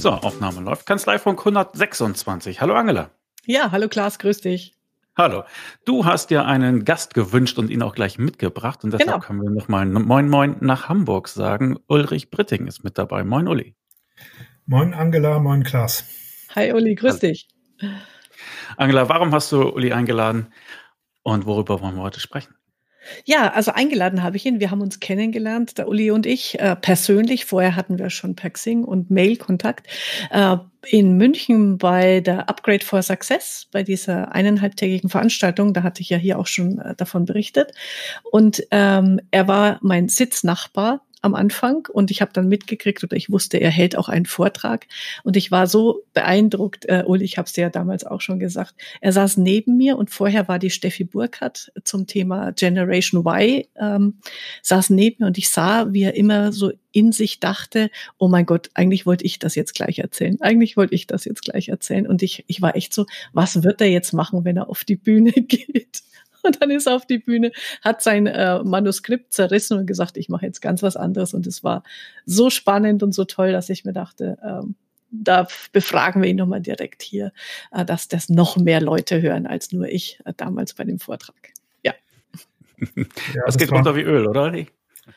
So, Aufnahme läuft. Kanzleifunk 126. Hallo Angela. Ja, hallo Klaas, grüß dich. Hallo. Du hast dir einen Gast gewünscht und ihn auch gleich mitgebracht. Und deshalb genau. können wir nochmal Moin Moin nach Hamburg sagen. Ulrich Britting ist mit dabei. Moin Uli. Moin Angela, moin Klaas. Hi Uli, grüß hallo. dich. Angela, warum hast du Uli eingeladen und worüber wollen wir heute sprechen? Ja, also eingeladen habe ich ihn. Wir haben uns kennengelernt, der Uli und ich, äh, persönlich. Vorher hatten wir schon per Xing und Mail-Kontakt. Äh, in München bei der Upgrade for Success, bei dieser eineinhalbtägigen Veranstaltung. Da hatte ich ja hier auch schon äh, davon berichtet. Und ähm, er war mein Sitznachbar am Anfang und ich habe dann mitgekriegt oder ich wusste, er hält auch einen Vortrag. Und ich war so beeindruckt, äh, Uli, ich habe es dir ja damals auch schon gesagt, er saß neben mir und vorher war die Steffi Burkhardt zum Thema Generation Y, ähm, saß neben mir und ich sah, wie er immer so in sich dachte, oh mein Gott, eigentlich wollte ich das jetzt gleich erzählen, eigentlich wollte ich das jetzt gleich erzählen. Und ich, ich war echt so, was wird er jetzt machen, wenn er auf die Bühne geht? Und dann ist er auf die Bühne, hat sein äh, Manuskript zerrissen und gesagt, ich mache jetzt ganz was anderes. Und es war so spannend und so toll, dass ich mir dachte, ähm, da befragen wir ihn nochmal direkt hier, äh, dass das noch mehr Leute hören als nur ich äh, damals bei dem Vortrag. Ja. ja das, das geht runter wie Öl, oder?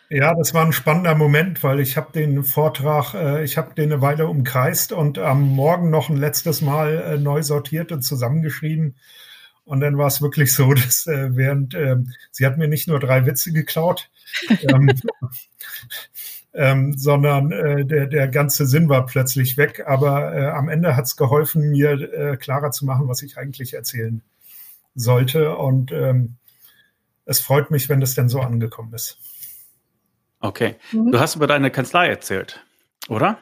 Ja, das war ein spannender Moment, weil ich habe den Vortrag, äh, ich habe den eine Weile umkreist und am Morgen noch ein letztes Mal äh, neu sortiert und zusammengeschrieben. Und dann war es wirklich so, dass äh, während ähm, sie hat mir nicht nur drei Witze geklaut, ähm, ähm, sondern äh, der, der ganze Sinn war plötzlich weg. Aber äh, am Ende hat es geholfen, mir äh, klarer zu machen, was ich eigentlich erzählen sollte. Und ähm, es freut mich, wenn das denn so angekommen ist. Okay. Mhm. Du hast über deine Kanzlei erzählt, oder?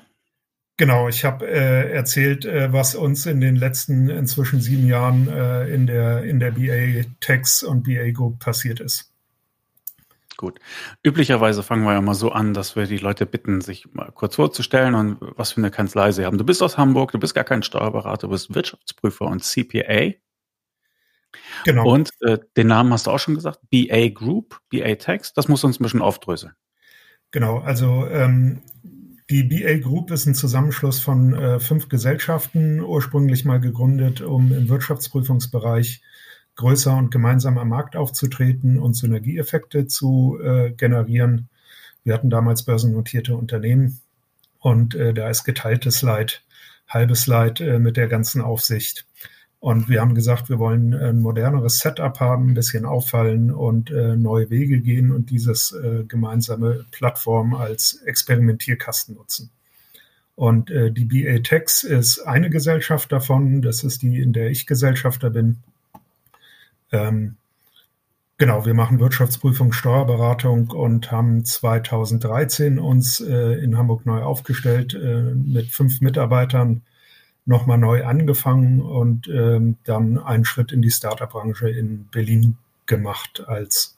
Genau, ich habe äh, erzählt, äh, was uns in den letzten inzwischen sieben Jahren äh, in der in der BA Tax und BA Group passiert ist. Gut. Üblicherweise fangen wir ja mal so an, dass wir die Leute bitten, sich mal kurz vorzustellen und was für eine Kanzlei sie haben. Du bist aus Hamburg, du bist gar kein Steuerberater, du bist Wirtschaftsprüfer und CPA. Genau. Und äh, den Namen hast du auch schon gesagt, BA Group, BA Tax. Das muss uns ein bisschen aufdröseln. Genau, also ähm, die BA Group ist ein Zusammenschluss von äh, fünf Gesellschaften, ursprünglich mal gegründet, um im Wirtschaftsprüfungsbereich größer und gemeinsam am Markt aufzutreten und Synergieeffekte zu äh, generieren. Wir hatten damals börsennotierte Unternehmen und äh, da ist geteiltes Leid, halbes Leid äh, mit der ganzen Aufsicht. Und wir haben gesagt, wir wollen ein moderneres Setup haben, ein bisschen auffallen und äh, neue Wege gehen und dieses äh, gemeinsame Plattform als Experimentierkasten nutzen. Und äh, die BA Tex ist eine Gesellschaft davon. Das ist die, in der ich Gesellschafter bin. Ähm, genau, wir machen Wirtschaftsprüfung, Steuerberatung und haben 2013 uns äh, in Hamburg neu aufgestellt äh, mit fünf Mitarbeitern nochmal neu angefangen und ähm, dann einen Schritt in die Startup-Branche in Berlin gemacht als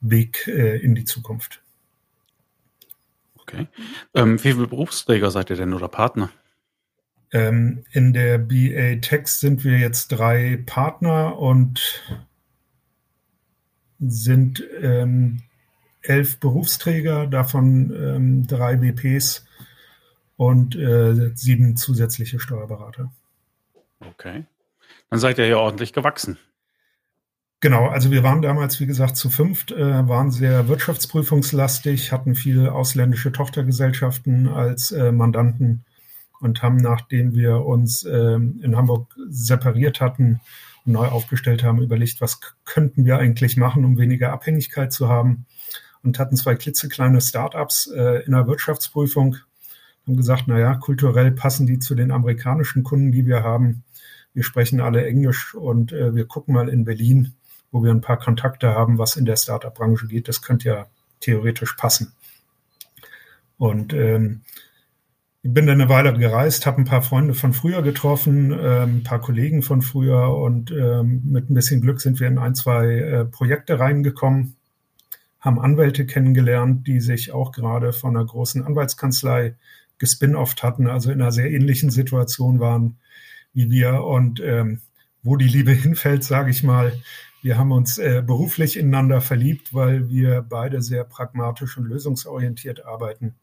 Weg äh, in die Zukunft. Okay. Ähm, wie viele Berufsträger seid ihr denn oder Partner? Ähm, in der BA Text sind wir jetzt drei Partner und sind ähm, elf Berufsträger, davon ähm, drei WPs und äh, sieben zusätzliche Steuerberater. Okay. Dann seid ihr ja ordentlich gewachsen. Genau, also wir waren damals, wie gesagt, zu fünft, äh, waren sehr wirtschaftsprüfungslastig, hatten viele ausländische Tochtergesellschaften als äh, Mandanten und haben, nachdem wir uns äh, in Hamburg separiert hatten und neu aufgestellt haben, überlegt, was könnten wir eigentlich machen, um weniger Abhängigkeit zu haben und hatten zwei klitzekleine Startups äh, in der Wirtschaftsprüfung haben gesagt, naja, kulturell passen die zu den amerikanischen Kunden, die wir haben. Wir sprechen alle Englisch und äh, wir gucken mal in Berlin, wo wir ein paar Kontakte haben, was in der Startup-Branche geht. Das könnte ja theoretisch passen. Und ähm, ich bin dann eine Weile gereist, habe ein paar Freunde von früher getroffen, äh, ein paar Kollegen von früher und äh, mit ein bisschen Glück sind wir in ein, zwei äh, Projekte reingekommen, haben Anwälte kennengelernt, die sich auch gerade von einer großen Anwaltskanzlei gespin-offt hatten, also in einer sehr ähnlichen Situation waren wie wir. Und ähm, wo die Liebe hinfällt, sage ich mal, wir haben uns äh, beruflich ineinander verliebt, weil wir beide sehr pragmatisch und lösungsorientiert arbeiten.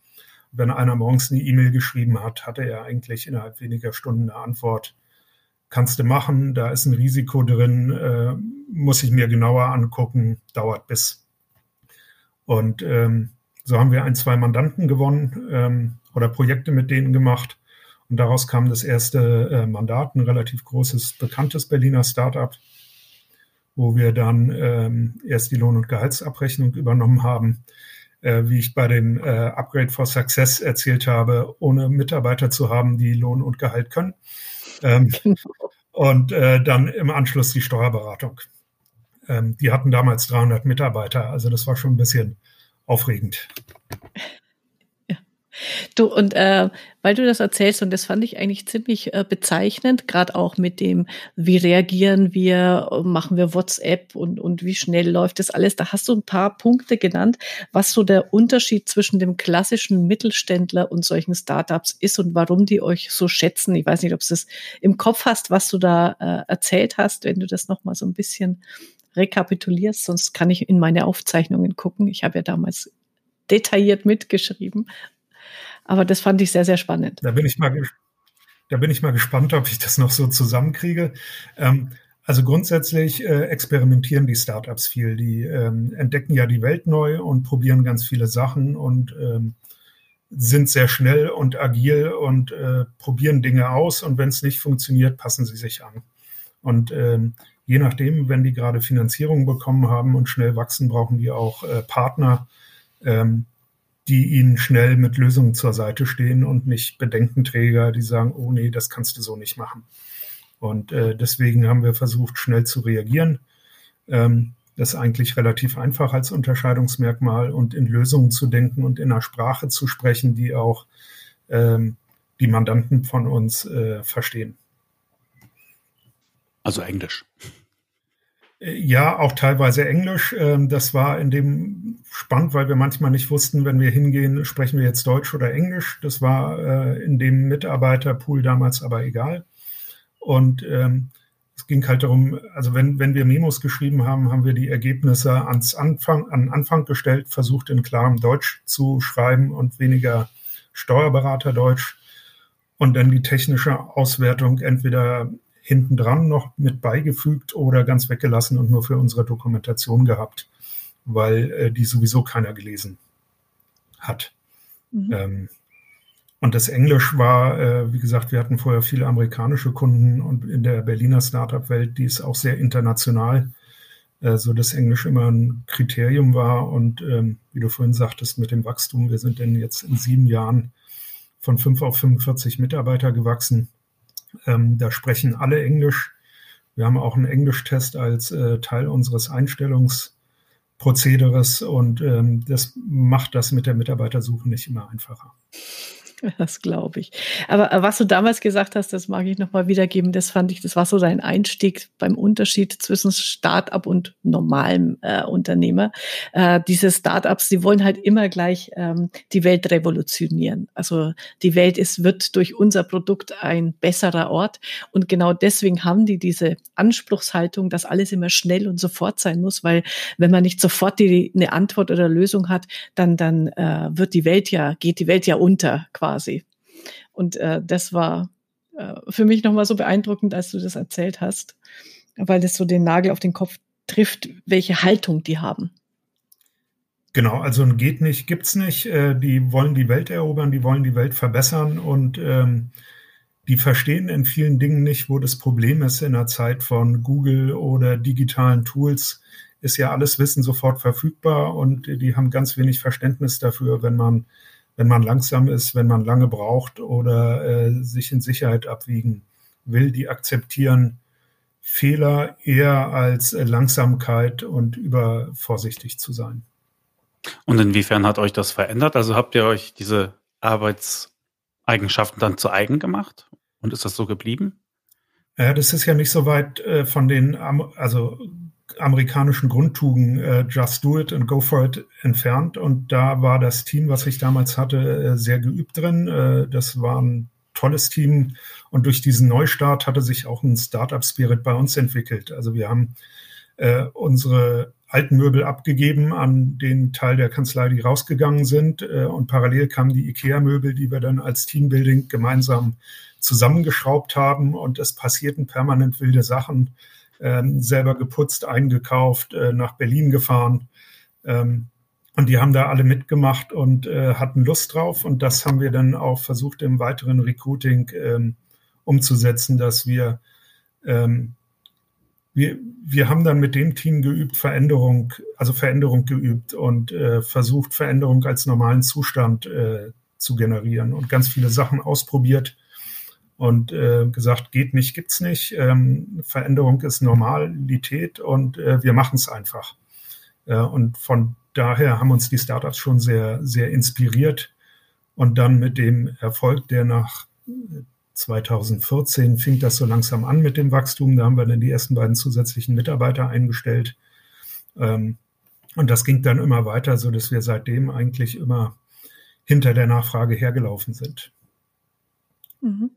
wenn einer morgens eine E-Mail geschrieben hat, hatte er eigentlich innerhalb weniger Stunden eine Antwort. Kannst du machen, da ist ein Risiko drin, äh, muss ich mir genauer angucken, dauert bis. Und ähm, so haben wir ein, zwei Mandanten gewonnen ähm, oder Projekte mit denen gemacht. Und daraus kam das erste äh, Mandat, ein relativ großes, bekanntes Berliner Startup, wo wir dann ähm, erst die Lohn- und Gehaltsabrechnung übernommen haben äh, wie ich bei dem äh, Upgrade for Success erzählt habe, ohne Mitarbeiter zu haben, die Lohn und Gehalt können. Ähm, genau. Und äh, dann im Anschluss die Steuerberatung. Ähm, die hatten damals 300 Mitarbeiter, also das war schon ein bisschen aufregend. Du, und äh, weil du das erzählst, und das fand ich eigentlich ziemlich äh, bezeichnend, gerade auch mit dem, wie reagieren wir, machen wir WhatsApp und, und wie schnell läuft das alles, da hast du ein paar Punkte genannt, was so der Unterschied zwischen dem klassischen Mittelständler und solchen Startups ist und warum die euch so schätzen. Ich weiß nicht, ob du das im Kopf hast, was du da äh, erzählt hast, wenn du das nochmal so ein bisschen rekapitulierst, sonst kann ich in meine Aufzeichnungen gucken. Ich habe ja damals detailliert mitgeschrieben. Aber das fand ich sehr, sehr spannend. Da bin ich mal, da bin ich mal gespannt, ob ich das noch so zusammenkriege. Ähm, also grundsätzlich äh, experimentieren die Startups viel. Die ähm, entdecken ja die Welt neu und probieren ganz viele Sachen und ähm, sind sehr schnell und agil und äh, probieren Dinge aus. Und wenn es nicht funktioniert, passen sie sich an. Und ähm, je nachdem, wenn die gerade Finanzierung bekommen haben und schnell wachsen, brauchen die auch äh, Partner, ähm, die ihnen schnell mit Lösungen zur Seite stehen und nicht Bedenkenträger, die sagen, oh nee, das kannst du so nicht machen. Und äh, deswegen haben wir versucht, schnell zu reagieren. Ähm, das ist eigentlich relativ einfach als Unterscheidungsmerkmal und in Lösungen zu denken und in einer Sprache zu sprechen, die auch ähm, die Mandanten von uns äh, verstehen. Also Englisch. Ja, auch teilweise Englisch. Ähm, das war in dem spannend, weil wir manchmal nicht wussten, wenn wir hingehen, sprechen wir jetzt Deutsch oder Englisch. Das war äh, in dem Mitarbeiterpool damals aber egal. Und ähm, es ging halt darum, also wenn, wenn wir Memos geschrieben haben, haben wir die Ergebnisse ans Anfang, an Anfang gestellt, versucht in klarem Deutsch zu schreiben und weniger Steuerberaterdeutsch und dann die technische Auswertung entweder hinten dran noch mit beigefügt oder ganz weggelassen und nur für unsere Dokumentation gehabt, weil äh, die sowieso keiner gelesen hat. Mhm. Ähm, und das Englisch war, äh, wie gesagt, wir hatten vorher viele amerikanische Kunden und in der Berliner Startup-Welt, die ist auch sehr international, äh, so dass Englisch immer ein Kriterium war. Und ähm, wie du vorhin sagtest, mit dem Wachstum, wir sind denn jetzt in sieben Jahren von fünf auf 45 Mitarbeiter gewachsen. Ähm, da sprechen alle Englisch. Wir haben auch einen Englischtest als äh, Teil unseres Einstellungsprozederes und ähm, das macht das mit der Mitarbeitersuche nicht immer einfacher. Das glaube ich. Aber äh, was du damals gesagt hast, das mag ich nochmal wiedergeben, das fand ich, das war so dein Einstieg beim Unterschied zwischen Start-up und normalem äh, Unternehmer. Äh, diese Start-ups, die wollen halt immer gleich ähm, die Welt revolutionieren. Also die Welt ist, wird durch unser Produkt ein besserer Ort. Und genau deswegen haben die diese Anspruchshaltung, dass alles immer schnell und sofort sein muss, weil wenn man nicht sofort die, eine Antwort oder Lösung hat, dann, dann äh, wird die Welt ja, geht die Welt ja unter quasi quasi. Und äh, das war äh, für mich nochmal so beeindruckend, als du das erzählt hast, weil das so den Nagel auf den Kopf trifft, welche Haltung die haben. Genau, also ein geht nicht, gibt's nicht. Äh, die wollen die Welt erobern, die wollen die Welt verbessern und ähm, die verstehen in vielen Dingen nicht, wo das Problem ist in der Zeit von Google oder digitalen Tools. Ist ja alles Wissen sofort verfügbar und die haben ganz wenig Verständnis dafür, wenn man wenn man langsam ist, wenn man lange braucht oder äh, sich in Sicherheit abwiegen will, die akzeptieren Fehler eher als äh, Langsamkeit und übervorsichtig zu sein. Und inwiefern hat euch das verändert? Also habt ihr euch diese Arbeitseigenschaften dann zu eigen gemacht? Und ist das so geblieben? Ja, das ist ja nicht so weit äh, von den, also amerikanischen Grundtugenden äh, Just Do It and Go For It entfernt. Und da war das Team, was ich damals hatte, äh, sehr geübt drin. Äh, das war ein tolles Team. Und durch diesen Neustart hatte sich auch ein Startup-Spirit bei uns entwickelt. Also wir haben äh, unsere alten Möbel abgegeben an den Teil der Kanzlei, die rausgegangen sind. Äh, und parallel kamen die IKEA-Möbel, die wir dann als Teambuilding gemeinsam zusammengeschraubt haben. Und es passierten permanent wilde Sachen. Ähm, selber geputzt, eingekauft, äh, nach Berlin gefahren. Ähm, und die haben da alle mitgemacht und äh, hatten Lust drauf. Und das haben wir dann auch versucht im weiteren Recruiting ähm, umzusetzen, dass wir wir, wir haben dann mit dem Team geübt, Veränderung, also Veränderung geübt und äh, versucht, Veränderung als normalen Zustand zu generieren und ganz viele Sachen ausprobiert und äh, gesagt, geht nicht, gibt's nicht. Ähm, Veränderung ist Normalität und äh, wir machen es einfach. Äh, und von daher haben uns die Startups schon sehr, sehr inspiriert. Und dann mit dem Erfolg, der nach 2014 fing das so langsam an mit dem Wachstum. Da haben wir dann die ersten beiden zusätzlichen Mitarbeiter eingestellt. Ähm, und das ging dann immer weiter, so dass wir seitdem eigentlich immer hinter der Nachfrage hergelaufen sind. Mhm.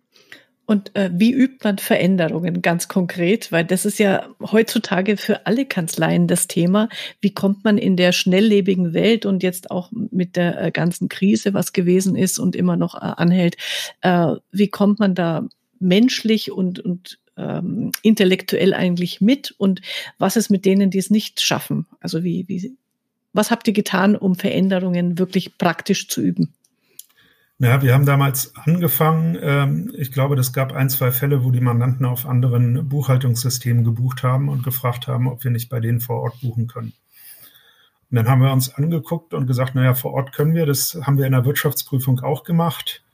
Und äh, wie übt man Veränderungen ganz konkret? Weil das ist ja heutzutage für alle Kanzleien das Thema. Wie kommt man in der schnelllebigen Welt und jetzt auch mit der äh, ganzen Krise, was gewesen ist und immer noch äh, anhält, äh, wie kommt man da menschlich und, und ähm, intellektuell eigentlich mit? Und was ist mit denen, die es nicht schaffen? Also wie, wie, was habt ihr getan, um Veränderungen wirklich praktisch zu üben? Ja, wir haben damals angefangen. Ähm, ich glaube, es gab ein, zwei Fälle, wo die Mandanten auf anderen Buchhaltungssystemen gebucht haben und gefragt haben, ob wir nicht bei denen vor Ort buchen können. Und dann haben wir uns angeguckt und gesagt, naja, vor Ort können wir. Das haben wir in der Wirtschaftsprüfung auch gemacht.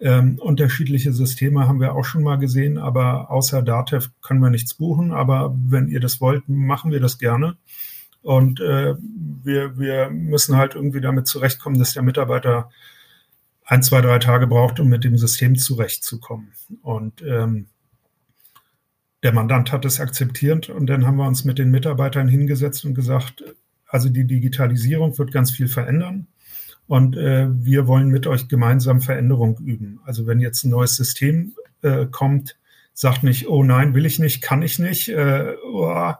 Ähm, unterschiedliche Systeme haben wir auch schon mal gesehen, aber außer Datev können wir nichts buchen. Aber wenn ihr das wollt, machen wir das gerne. Und äh, wir, wir müssen halt irgendwie damit zurechtkommen, dass der Mitarbeiter ein, zwei, drei Tage braucht, um mit dem System zurechtzukommen. Und ähm, der Mandant hat es akzeptiert und dann haben wir uns mit den Mitarbeitern hingesetzt und gesagt, also die Digitalisierung wird ganz viel verändern und äh, wir wollen mit euch gemeinsam Veränderung üben. Also wenn jetzt ein neues System äh, kommt, sagt nicht, oh nein, will ich nicht, kann ich nicht, äh, oh,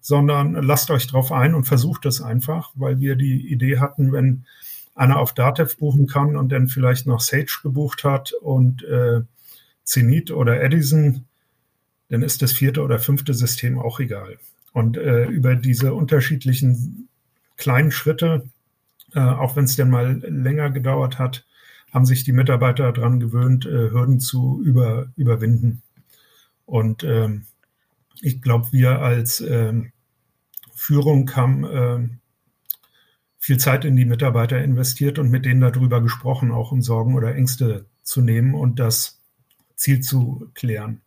sondern lasst euch drauf ein und versucht es einfach, weil wir die Idee hatten, wenn einer auf Datev buchen kann und dann vielleicht noch Sage gebucht hat und äh, Zenit oder Edison, dann ist das vierte oder fünfte System auch egal. Und äh, über diese unterschiedlichen kleinen Schritte, äh, auch wenn es denn mal länger gedauert hat, haben sich die Mitarbeiter daran gewöhnt, äh, Hürden zu über, überwinden. Und ähm, ich glaube, wir als ähm, Führung haben ähm, viel Zeit in die Mitarbeiter investiert und mit denen darüber gesprochen, auch um Sorgen oder Ängste zu nehmen und das Ziel zu klären.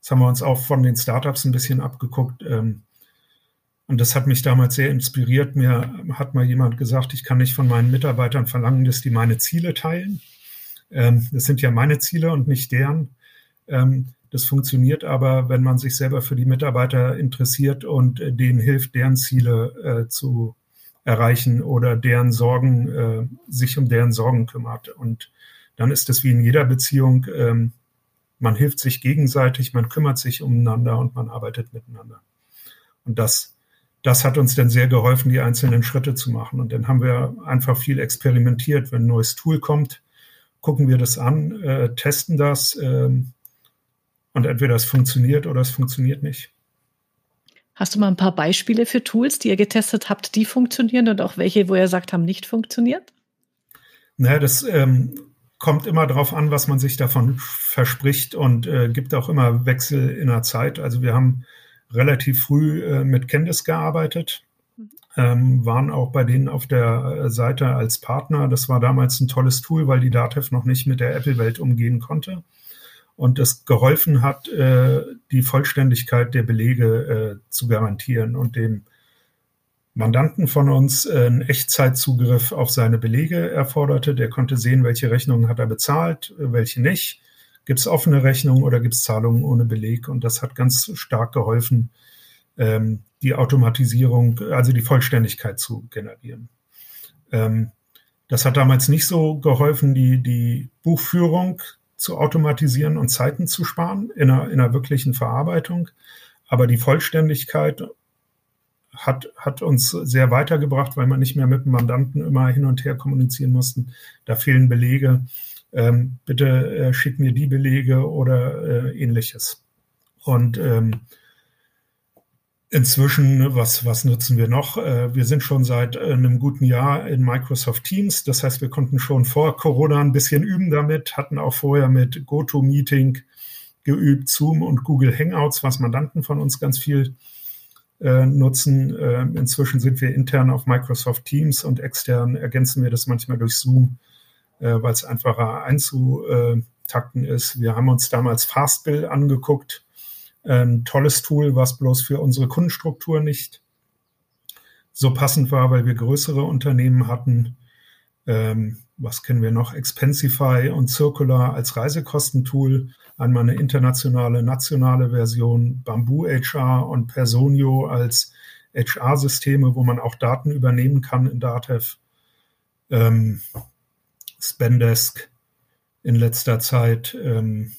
Das haben wir uns auch von den Startups ein bisschen abgeguckt. Ähm, und das hat mich damals sehr inspiriert. Mir hat mal jemand gesagt, ich kann nicht von meinen Mitarbeitern verlangen, dass die meine Ziele teilen. Ähm, das sind ja meine Ziele und nicht deren. Ähm, das funktioniert aber, wenn man sich selber für die Mitarbeiter interessiert und äh, denen hilft, deren Ziele äh, zu erreichen oder deren Sorgen, äh, sich um deren Sorgen kümmert. Und dann ist es wie in jeder Beziehung, ähm, man hilft sich gegenseitig, man kümmert sich umeinander und man arbeitet miteinander. Und das, das hat uns dann sehr geholfen, die einzelnen Schritte zu machen. Und dann haben wir einfach viel experimentiert. Wenn ein neues Tool kommt, gucken wir das an, äh, testen das ähm, und entweder es funktioniert oder es funktioniert nicht. Hast du mal ein paar Beispiele für Tools, die ihr getestet habt, die funktionieren und auch welche, wo ihr sagt, haben nicht funktioniert? Naja, das ähm, kommt immer darauf an, was man sich davon verspricht und äh, gibt auch immer Wechsel in der Zeit. Also wir haben relativ früh äh, mit Candice gearbeitet, ähm, waren auch bei denen auf der Seite als Partner. Das war damals ein tolles Tool, weil die Datev noch nicht mit der Apple-Welt umgehen konnte und es geholfen hat, äh, die Vollständigkeit der Belege äh, zu garantieren und dem Mandanten von uns äh, einen Echtzeitzugriff auf seine Belege erforderte. Der konnte sehen, welche Rechnungen hat er bezahlt, welche nicht. Gibt es offene Rechnungen oder gibt es Zahlungen ohne Beleg? Und das hat ganz stark geholfen, ähm, die Automatisierung, also die Vollständigkeit zu generieren. Ähm, das hat damals nicht so geholfen, die, die Buchführung zu automatisieren und Zeiten zu sparen in einer, in einer wirklichen Verarbeitung. Aber die Vollständigkeit hat, hat uns sehr weitergebracht, weil man nicht mehr mit dem Mandanten immer hin und her kommunizieren mussten. Da fehlen Belege. Ähm, bitte äh, schick mir die Belege oder äh, ähnliches. Und ähm, Inzwischen, was, was nutzen wir noch? Äh, wir sind schon seit äh, einem guten Jahr in Microsoft Teams. Das heißt, wir konnten schon vor Corona ein bisschen üben damit, hatten auch vorher mit GoToMeeting geübt, Zoom und Google Hangouts, was Mandanten von uns ganz viel äh, nutzen. Äh, inzwischen sind wir intern auf Microsoft Teams und extern ergänzen wir das manchmal durch Zoom, äh, weil es einfacher einzutakten ist. Wir haben uns damals Fastbill angeguckt ein tolles Tool, was bloß für unsere Kundenstruktur nicht so passend war, weil wir größere Unternehmen hatten. Ähm, was kennen wir noch? Expensify und Circular als Reisekostentool. Einmal eine internationale, nationale Version, Bamboo HR und Personio als HR-Systeme, wo man auch Daten übernehmen kann in Datev. Ähm, Spendesk in letzter Zeit. Ähm,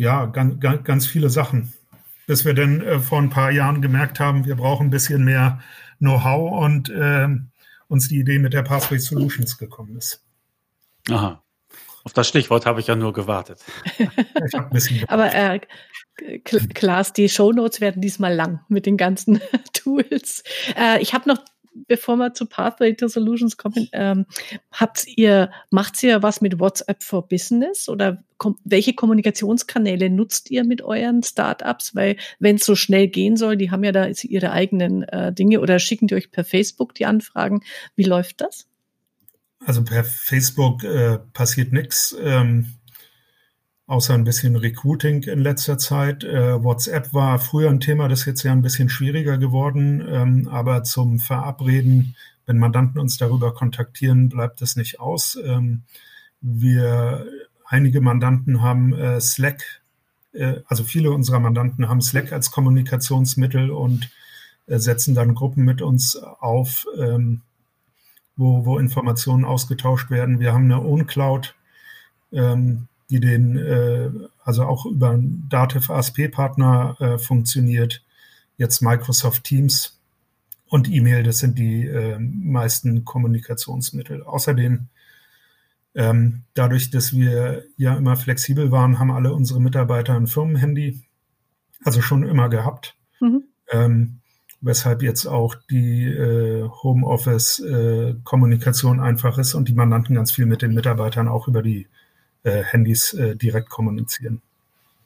ja, ganz, ganz, ganz viele Sachen. Bis wir dann äh, vor ein paar Jahren gemerkt haben, wir brauchen ein bisschen mehr Know-how und äh, uns die Idee mit der Pathway Solutions gekommen ist. Aha. Auf das Stichwort habe ich ja nur gewartet. ich ein bisschen Aber äh, Klaas, die Shownotes werden diesmal lang mit den ganzen Tools. Äh, ich habe noch bevor wir zu Pathway to Solutions kommen, ähm, habt ihr, macht ihr was mit WhatsApp for Business oder kom welche Kommunikationskanäle nutzt ihr mit euren Startups? Weil wenn es so schnell gehen soll, die haben ja da ihre eigenen äh, Dinge oder schicken die euch per Facebook die Anfragen. Wie läuft das? Also per Facebook äh, passiert nichts. Ähm, außer ein bisschen Recruiting in letzter Zeit. Äh, WhatsApp war früher ein Thema, das ist jetzt ja ein bisschen schwieriger geworden, ähm, aber zum Verabreden, wenn Mandanten uns darüber kontaktieren, bleibt es nicht aus. Ähm, wir, einige Mandanten haben äh, Slack, äh, also viele unserer Mandanten haben Slack als Kommunikationsmittel und äh, setzen dann Gruppen mit uns auf, ähm, wo, wo Informationen ausgetauscht werden. Wir haben eine OwnCloud, ähm, die den, äh, also auch über einen Dativ ASP-Partner äh, funktioniert. Jetzt Microsoft Teams und E-Mail, das sind die äh, meisten Kommunikationsmittel. Außerdem, ähm, dadurch, dass wir ja immer flexibel waren, haben alle unsere Mitarbeiter ein Firmenhandy, also schon immer gehabt. Mhm. Ähm, weshalb jetzt auch die äh, Homeoffice-Kommunikation äh, einfach ist und die Mandanten ganz viel mit den Mitarbeitern auch über die Handys äh, direkt kommunizieren.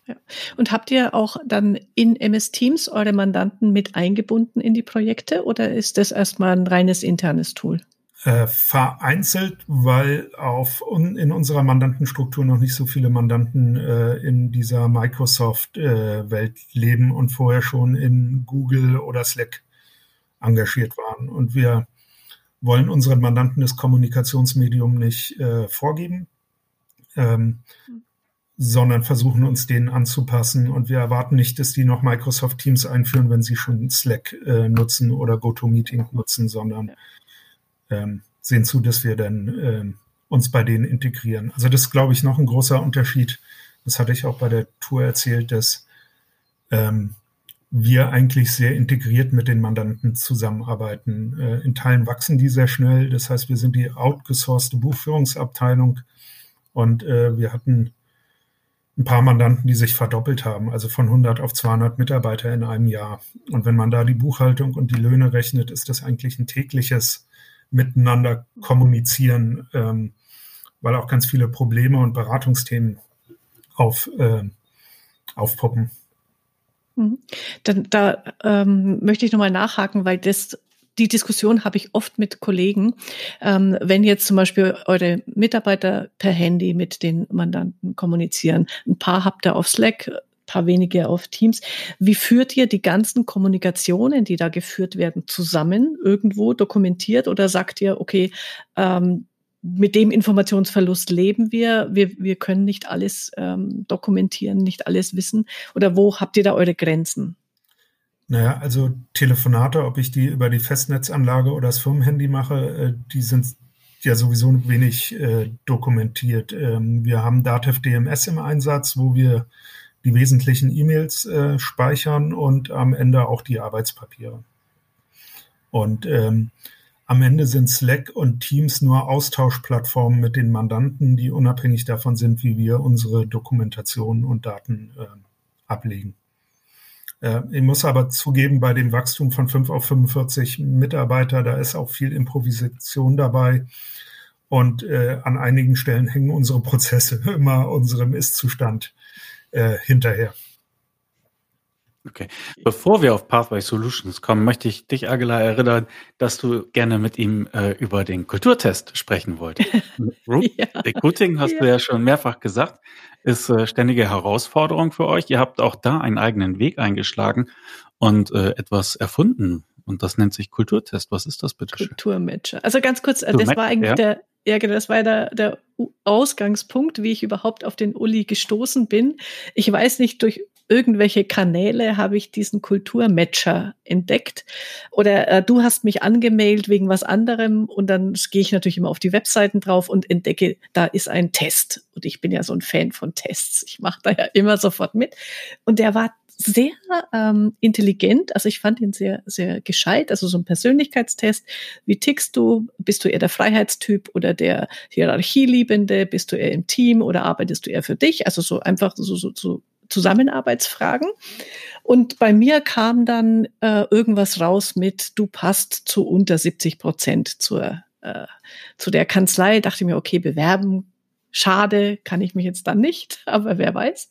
Ja. Und habt ihr auch dann in MS Teams eure Mandanten mit eingebunden in die Projekte oder ist das erstmal ein reines internes Tool? Äh, vereinzelt, weil auf in unserer Mandantenstruktur noch nicht so viele Mandanten äh, in dieser Microsoft-Welt äh, leben und vorher schon in Google oder Slack engagiert waren. Und wir wollen unseren Mandanten das Kommunikationsmedium nicht äh, vorgeben ähm, hm. sondern versuchen uns denen anzupassen. Und wir erwarten nicht, dass die noch Microsoft Teams einführen, wenn sie schon Slack äh, nutzen oder GoToMeeting nutzen, sondern ähm, sehen zu, dass wir dann äh, uns bei denen integrieren. Also das ist, glaube ich, noch ein großer Unterschied. Das hatte ich auch bei der Tour erzählt, dass ähm, wir eigentlich sehr integriert mit den Mandanten zusammenarbeiten. Äh, in Teilen wachsen die sehr schnell. Das heißt, wir sind die outgesourcete Buchführungsabteilung und äh, wir hatten ein paar Mandanten, die sich verdoppelt haben, also von 100 auf 200 Mitarbeiter in einem Jahr. Und wenn man da die Buchhaltung und die Löhne rechnet, ist das eigentlich ein tägliches Miteinander kommunizieren, ähm, weil auch ganz viele Probleme und Beratungsthemen auf, äh, aufpoppen. Mhm. Dann, da ähm, möchte ich nochmal nachhaken, weil das die Diskussion habe ich oft mit Kollegen. Ähm, wenn jetzt zum Beispiel eure Mitarbeiter per Handy mit den Mandanten kommunizieren, ein paar habt ihr auf Slack, ein paar wenige auf Teams. Wie führt ihr die ganzen Kommunikationen, die da geführt werden, zusammen, irgendwo dokumentiert oder sagt ihr, okay, ähm, mit dem Informationsverlust leben wir. Wir, wir können nicht alles ähm, dokumentieren, nicht alles wissen. Oder wo habt ihr da eure Grenzen? Naja, also Telefonate, ob ich die über die Festnetzanlage oder das Firmenhandy mache, äh, die sind ja sowieso wenig äh, dokumentiert. Ähm, wir haben Datev DMS im Einsatz, wo wir die wesentlichen E-Mails äh, speichern und am Ende auch die Arbeitspapiere. Und ähm, am Ende sind Slack und Teams nur Austauschplattformen mit den Mandanten, die unabhängig davon sind, wie wir unsere Dokumentation und Daten äh, ablegen. Äh, ich muss aber zugeben, bei dem Wachstum von 5 auf 45 Mitarbeiter, da ist auch viel Improvisation dabei. Und äh, an einigen Stellen hängen unsere Prozesse immer unserem Ist-Zustand äh, hinterher. Okay. Bevor wir auf Pathway Solutions kommen, möchte ich dich, Agela, erinnern, dass du gerne mit ihm äh, über den Kulturtest sprechen wolltest. ja. Recruiting, hast ja. du ja schon mehrfach gesagt, ist äh, ständige Herausforderung für euch. Ihr habt auch da einen eigenen Weg eingeschlagen und äh, etwas erfunden. Und das nennt sich Kulturtest. Was ist das bitte? Kulturmatcher. Also ganz kurz, äh, das war eigentlich ja. der ja, genau, das war der, der Ausgangspunkt, wie ich überhaupt auf den Uli gestoßen bin. Ich weiß nicht, durch irgendwelche Kanäle habe ich diesen Kulturmatcher entdeckt. Oder äh, du hast mich angemeldet wegen was anderem und dann gehe ich natürlich immer auf die Webseiten drauf und entdecke, da ist ein Test. Und ich bin ja so ein Fan von Tests. Ich mache da ja immer sofort mit. Und der war sehr ähm, intelligent. Also ich fand ihn sehr, sehr gescheit. Also so ein Persönlichkeitstest. Wie tickst du? Bist du eher der Freiheitstyp oder der Hierarchieliebende? Bist du eher im Team oder arbeitest du eher für dich? Also so einfach so, so, so Zusammenarbeitsfragen. Und bei mir kam dann äh, irgendwas raus mit, du passt zu unter 70 Prozent zur, äh, zu der Kanzlei. Dachte mir, okay, bewerben, schade, kann ich mich jetzt dann nicht, aber wer weiß.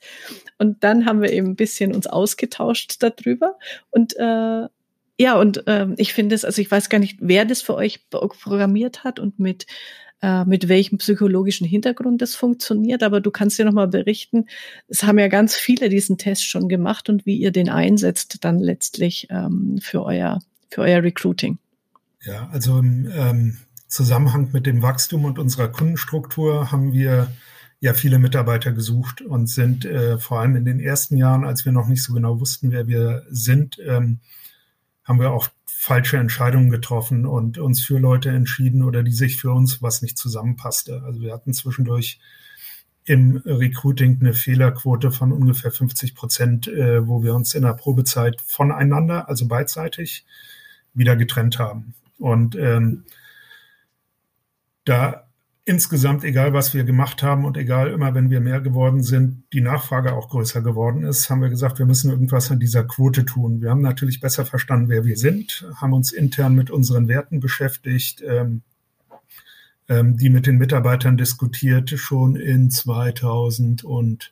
Und dann haben wir eben ein bisschen uns ausgetauscht darüber. Und äh, ja, und äh, ich finde es, also ich weiß gar nicht, wer das für euch programmiert hat und mit äh, mit welchem psychologischen Hintergrund das funktioniert. Aber du kannst dir nochmal berichten, es haben ja ganz viele diesen Test schon gemacht und wie ihr den einsetzt dann letztlich ähm, für euer, für euer Recruiting. Ja, also im ähm, Zusammenhang mit dem Wachstum und unserer Kundenstruktur haben wir ja viele Mitarbeiter gesucht und sind äh, vor allem in den ersten Jahren, als wir noch nicht so genau wussten, wer wir sind, ähm, haben wir auch falsche Entscheidungen getroffen und uns für Leute entschieden oder die sich für uns was nicht zusammenpasste. Also wir hatten zwischendurch im Recruiting eine Fehlerquote von ungefähr 50 Prozent, äh, wo wir uns in der Probezeit voneinander, also beidseitig, wieder getrennt haben. Und ähm, da insgesamt, egal was wir gemacht haben und egal immer, wenn wir mehr geworden sind, die Nachfrage auch größer geworden ist, haben wir gesagt, wir müssen irgendwas an dieser Quote tun. Wir haben natürlich besser verstanden, wer wir sind, haben uns intern mit unseren Werten beschäftigt, ähm, ähm, die mit den Mitarbeitern diskutiert, schon in 2018,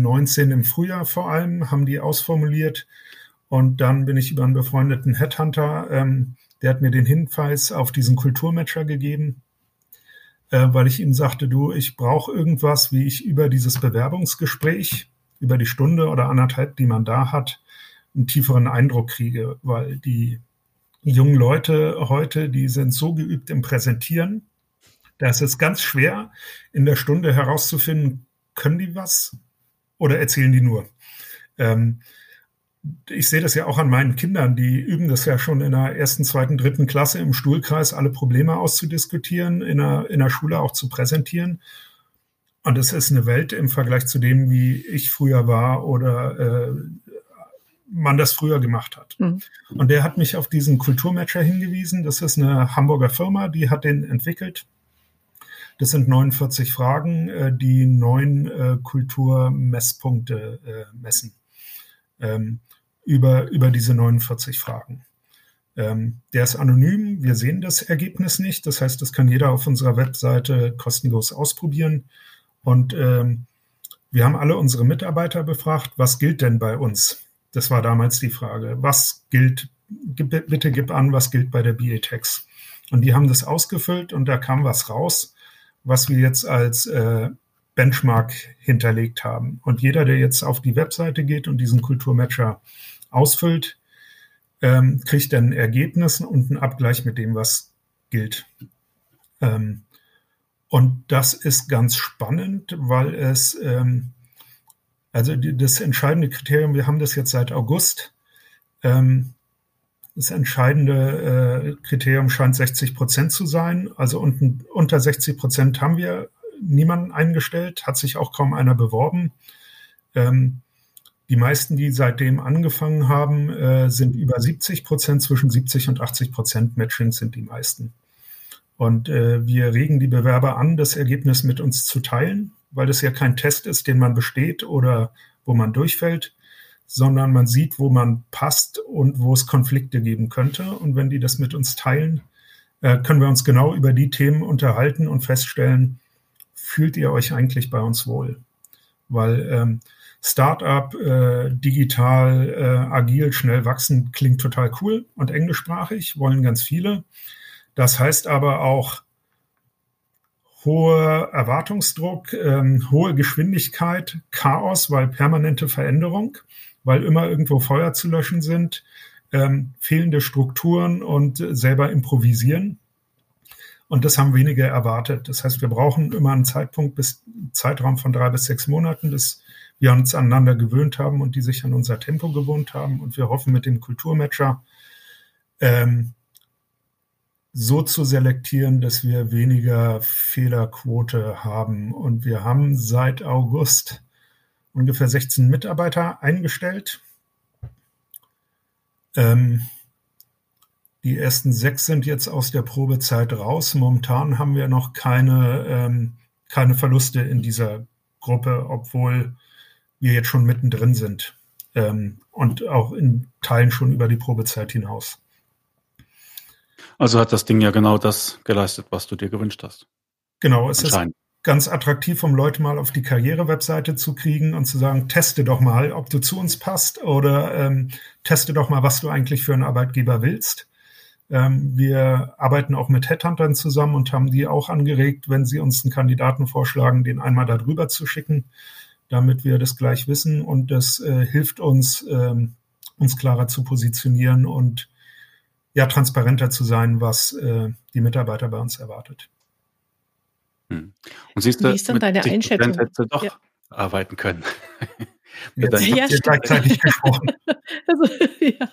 19 im Frühjahr vor allem, haben die ausformuliert. Und dann bin ich über einen befreundeten Headhunter ähm, der hat mir den Hinweis auf diesen Kulturmatcher gegeben, äh, weil ich ihm sagte, du, ich brauche irgendwas, wie ich über dieses Bewerbungsgespräch, über die Stunde oder anderthalb, die man da hat, einen tieferen Eindruck kriege, weil die jungen Leute heute, die sind so geübt im Präsentieren, da ist es ganz schwer, in der Stunde herauszufinden, können die was oder erzählen die nur. Ähm, ich sehe das ja auch an meinen Kindern, die üben das ja schon in der ersten, zweiten, dritten Klasse im Stuhlkreis, alle Probleme auszudiskutieren, in der, in der Schule auch zu präsentieren. Und es ist eine Welt im Vergleich zu dem, wie ich früher war oder äh, man das früher gemacht hat. Mhm. Und der hat mich auf diesen Kulturmatcher hingewiesen. Das ist eine Hamburger Firma, die hat den entwickelt. Das sind 49 Fragen, äh, die neun äh, Kulturmesspunkte äh, messen. Ähm, über, über diese 49 Fragen. Ähm, der ist anonym, wir sehen das Ergebnis nicht. Das heißt, das kann jeder auf unserer Webseite kostenlos ausprobieren. Und ähm, wir haben alle unsere Mitarbeiter befragt, was gilt denn bei uns? Das war damals die Frage. Was gilt, gib, bitte gib an, was gilt bei der BA-Tex? Und die haben das ausgefüllt und da kam was raus, was wir jetzt als äh, Benchmark hinterlegt haben. Und jeder, der jetzt auf die Webseite geht und diesen Kulturmatcher ausfüllt, ähm, kriegt dann Ergebnissen und einen Abgleich mit dem, was gilt. Ähm, und das ist ganz spannend, weil es, ähm, also die, das entscheidende Kriterium, wir haben das jetzt seit August, ähm, das entscheidende äh, Kriterium scheint 60 Prozent zu sein. Also unten, unter 60 Prozent haben wir niemanden eingestellt, hat sich auch kaum einer beworben. Ähm, die meisten, die seitdem angefangen haben, äh, sind über 70 Prozent, zwischen 70 und 80 Prozent Matching sind die meisten. Und äh, wir regen die Bewerber an, das Ergebnis mit uns zu teilen, weil das ja kein Test ist, den man besteht oder wo man durchfällt, sondern man sieht, wo man passt und wo es Konflikte geben könnte. Und wenn die das mit uns teilen, äh, können wir uns genau über die Themen unterhalten und feststellen, fühlt ihr euch eigentlich bei uns wohl? Weil ähm, Startup, äh, digital, äh, agil, schnell wachsen, klingt total cool und englischsprachig, wollen ganz viele. Das heißt aber auch hoher Erwartungsdruck, ähm, hohe Geschwindigkeit, Chaos, weil permanente Veränderung, weil immer irgendwo Feuer zu löschen sind, ähm, fehlende Strukturen und selber improvisieren. Und das haben wenige erwartet. Das heißt, wir brauchen immer einen Zeitpunkt bis Zeitraum von drei bis sechs Monaten, bis wir uns aneinander gewöhnt haben und die sich an unser Tempo gewohnt haben. Und wir hoffen mit dem Kulturmatcher ähm, so zu selektieren, dass wir weniger Fehlerquote haben. Und wir haben seit August ungefähr 16 Mitarbeiter eingestellt. Ähm, die ersten sechs sind jetzt aus der Probezeit raus. Momentan haben wir noch keine, ähm, keine Verluste in dieser Gruppe, obwohl wir jetzt schon mittendrin sind ähm, und auch in Teilen schon über die Probezeit hinaus. Also hat das Ding ja genau das geleistet, was du dir gewünscht hast. Genau, es ist ganz attraktiv, um Leute mal auf die Karriere-Webseite zu kriegen und zu sagen, teste doch mal, ob du zu uns passt oder ähm, teste doch mal, was du eigentlich für einen Arbeitgeber willst. Ähm, wir arbeiten auch mit Headhuntern zusammen und haben die auch angeregt, wenn sie uns einen Kandidaten vorschlagen, den einmal darüber zu schicken damit wir das gleich wissen und das äh, hilft uns, ähm, uns klarer zu positionieren und ja, transparenter zu sein, was äh, die Mitarbeiter bei uns erwartet. Hm. Und siehst du, Wie ist dann deine Einschätzung? Hätte doch ja. arbeiten können. Jetzt ja, habt ihr gleichzeitig gesprochen. Also, ja.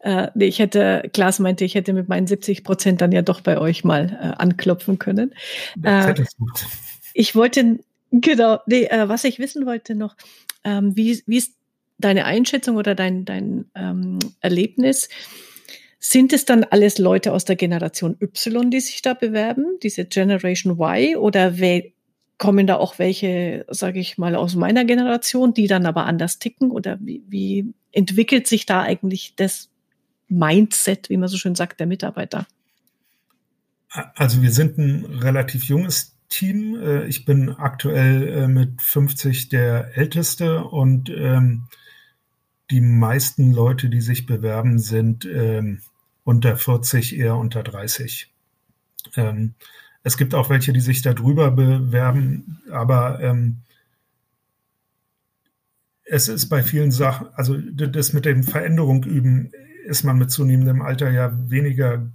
Äh, nee, ich hätte, Klaas meinte, ich hätte mit meinen 70 Prozent dann ja doch bei euch mal äh, anklopfen können. Äh, ich wollte Genau. Nee, äh, was ich wissen wollte noch, ähm, wie, wie ist deine Einschätzung oder dein, dein ähm, Erlebnis? Sind es dann alles Leute aus der Generation Y, die sich da bewerben, diese Generation Y, oder kommen da auch welche, sage ich mal, aus meiner Generation, die dann aber anders ticken? Oder wie, wie entwickelt sich da eigentlich das Mindset, wie man so schön sagt, der Mitarbeiter? Also wir sind ein relativ junges Team. Äh, ich bin aktuell äh, mit 50 der Älteste und ähm, die meisten Leute, die sich bewerben, sind ähm, unter 40, eher unter 30. Ähm, es gibt auch welche, die sich darüber bewerben, aber ähm, es ist bei vielen Sachen, also das mit dem Veränderung üben, ist man mit zunehmendem Alter ja weniger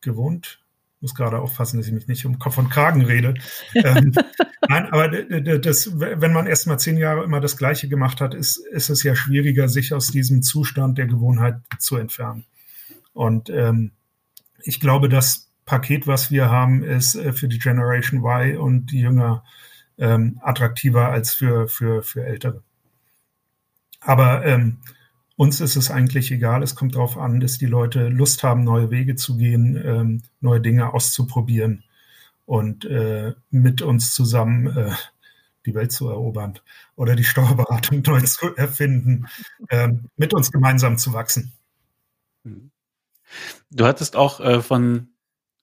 gewohnt muss gerade aufpassen, dass ich mich nicht um Kopf und Kragen rede. ähm, nein, aber das, wenn man erst mal zehn Jahre immer das Gleiche gemacht hat, ist, ist es ja schwieriger, sich aus diesem Zustand der Gewohnheit zu entfernen. Und ähm, ich glaube, das Paket, was wir haben, ist äh, für die Generation Y und die Jünger ähm, attraktiver als für, für, für Ältere. Aber ähm, uns ist es eigentlich egal. Es kommt darauf an, dass die Leute Lust haben, neue Wege zu gehen, ähm, neue Dinge auszuprobieren und äh, mit uns zusammen äh, die Welt zu erobern oder die Steuerberatung neu zu erfinden, äh, mit uns gemeinsam zu wachsen. Mhm. Du hattest auch äh, von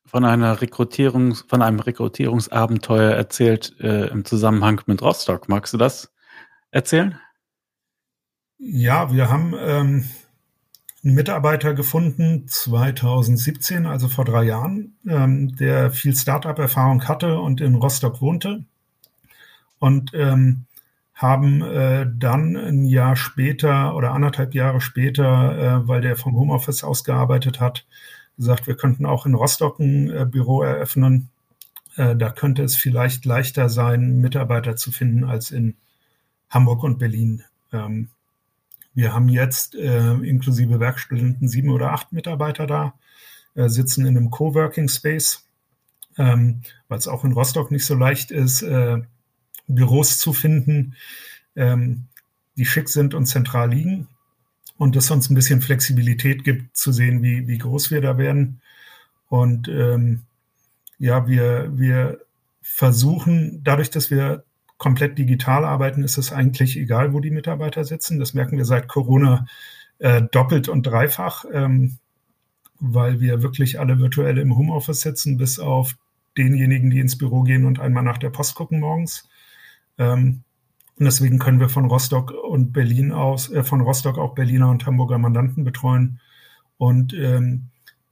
von einer Rekrutierung, von einem Rekrutierungsabenteuer erzählt äh, im Zusammenhang mit Rostock. Magst du das erzählen? Ja, wir haben ähm, einen Mitarbeiter gefunden 2017, also vor drei Jahren, ähm, der viel Startup-Erfahrung hatte und in Rostock wohnte. Und ähm, haben äh, dann ein Jahr später oder anderthalb Jahre später, äh, weil der vom Homeoffice ausgearbeitet hat, gesagt, wir könnten auch in Rostock ein äh, Büro eröffnen. Äh, da könnte es vielleicht leichter sein, Mitarbeiter zu finden als in Hamburg und Berlin. Ähm, wir haben jetzt äh, inklusive Werkstudenten sieben oder acht Mitarbeiter da, äh, sitzen in einem Coworking Space, ähm, weil es auch in Rostock nicht so leicht ist, äh, Büros zu finden, ähm, die schick sind und zentral liegen und das uns ein bisschen Flexibilität gibt, zu sehen, wie, wie groß wir da werden. Und ähm, ja, wir, wir versuchen, dadurch, dass wir komplett digital arbeiten, ist es eigentlich egal, wo die Mitarbeiter sitzen. Das merken wir seit Corona äh, doppelt und dreifach, ähm, weil wir wirklich alle virtuell im Homeoffice sitzen, bis auf denjenigen, die ins Büro gehen und einmal nach der Post gucken morgens. Ähm, und deswegen können wir von Rostock und Berlin aus, äh, von Rostock auch Berliner und Hamburger Mandanten betreuen und ähm,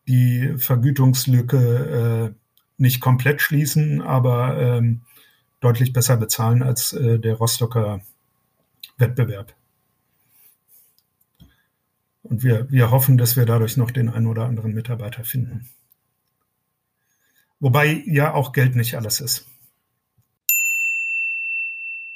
die Vergütungslücke äh, nicht komplett schließen, aber ähm, deutlich besser bezahlen als äh, der Rostocker Wettbewerb. Und wir, wir hoffen, dass wir dadurch noch den einen oder anderen Mitarbeiter finden. Wobei ja auch Geld nicht alles ist.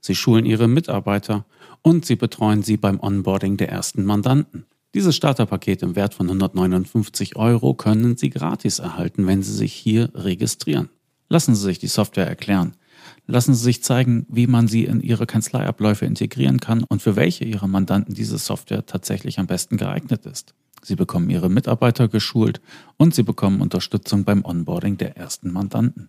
Sie schulen Ihre Mitarbeiter und sie betreuen sie beim Onboarding der ersten Mandanten. Dieses Starterpaket im Wert von 159 Euro können Sie gratis erhalten, wenn Sie sich hier registrieren. Lassen Sie sich die Software erklären. Lassen Sie sich zeigen, wie man sie in Ihre Kanzleiabläufe integrieren kann und für welche Ihrer Mandanten diese Software tatsächlich am besten geeignet ist. Sie bekommen Ihre Mitarbeiter geschult und Sie bekommen Unterstützung beim Onboarding der ersten Mandanten.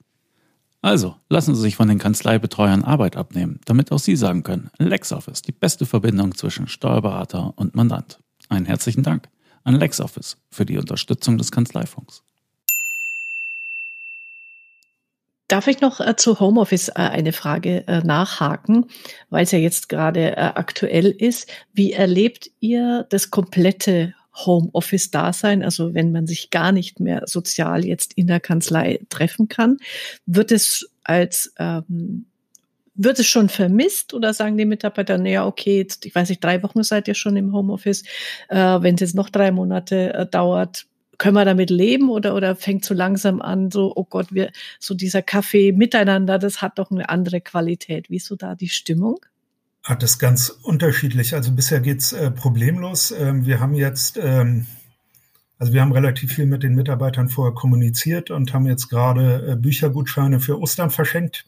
Also, lassen Sie sich von den Kanzleibetreuern Arbeit abnehmen, damit auch Sie sagen können, LexOffice, die beste Verbindung zwischen Steuerberater und Mandant. Einen herzlichen Dank an LexOffice für die Unterstützung des Kanzleifunks. Darf ich noch äh, zu Homeoffice äh, eine Frage äh, nachhaken, weil es ja jetzt gerade äh, aktuell ist. Wie erlebt ihr das komplette Homeoffice-Dasein, also wenn man sich gar nicht mehr sozial jetzt in der Kanzlei treffen kann? Wird es als ähm, wird es schon vermisst oder sagen die Mitarbeiter, naja, okay, jetzt, ich weiß nicht, drei Wochen seid ihr schon im Homeoffice, äh, wenn es jetzt noch drei Monate äh, dauert, können wir damit leben oder, oder fängt so langsam an, so, oh Gott, wir, so dieser Kaffee miteinander, das hat doch eine andere Qualität. Wie ist so da die Stimmung? Hat es ganz unterschiedlich. Also bisher geht's äh, problemlos. Ähm, wir haben jetzt, ähm, also wir haben relativ viel mit den Mitarbeitern vorher kommuniziert und haben jetzt gerade äh, Büchergutscheine für Ostern verschenkt,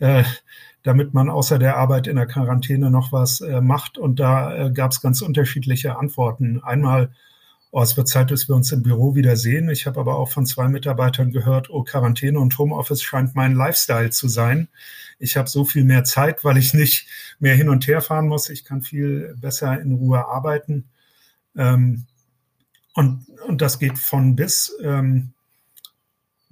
äh, damit man außer der Arbeit in der Quarantäne noch was äh, macht. Und da äh, gab es ganz unterschiedliche Antworten. Einmal oh, es wird Zeit, dass wir uns im Büro wieder sehen. Ich habe aber auch von zwei Mitarbeitern gehört, oh, Quarantäne und Homeoffice scheint mein Lifestyle zu sein. Ich habe so viel mehr Zeit, weil ich nicht mehr hin und her fahren muss. Ich kann viel besser in Ruhe arbeiten. Ähm, und, und das geht von bis. Ähm,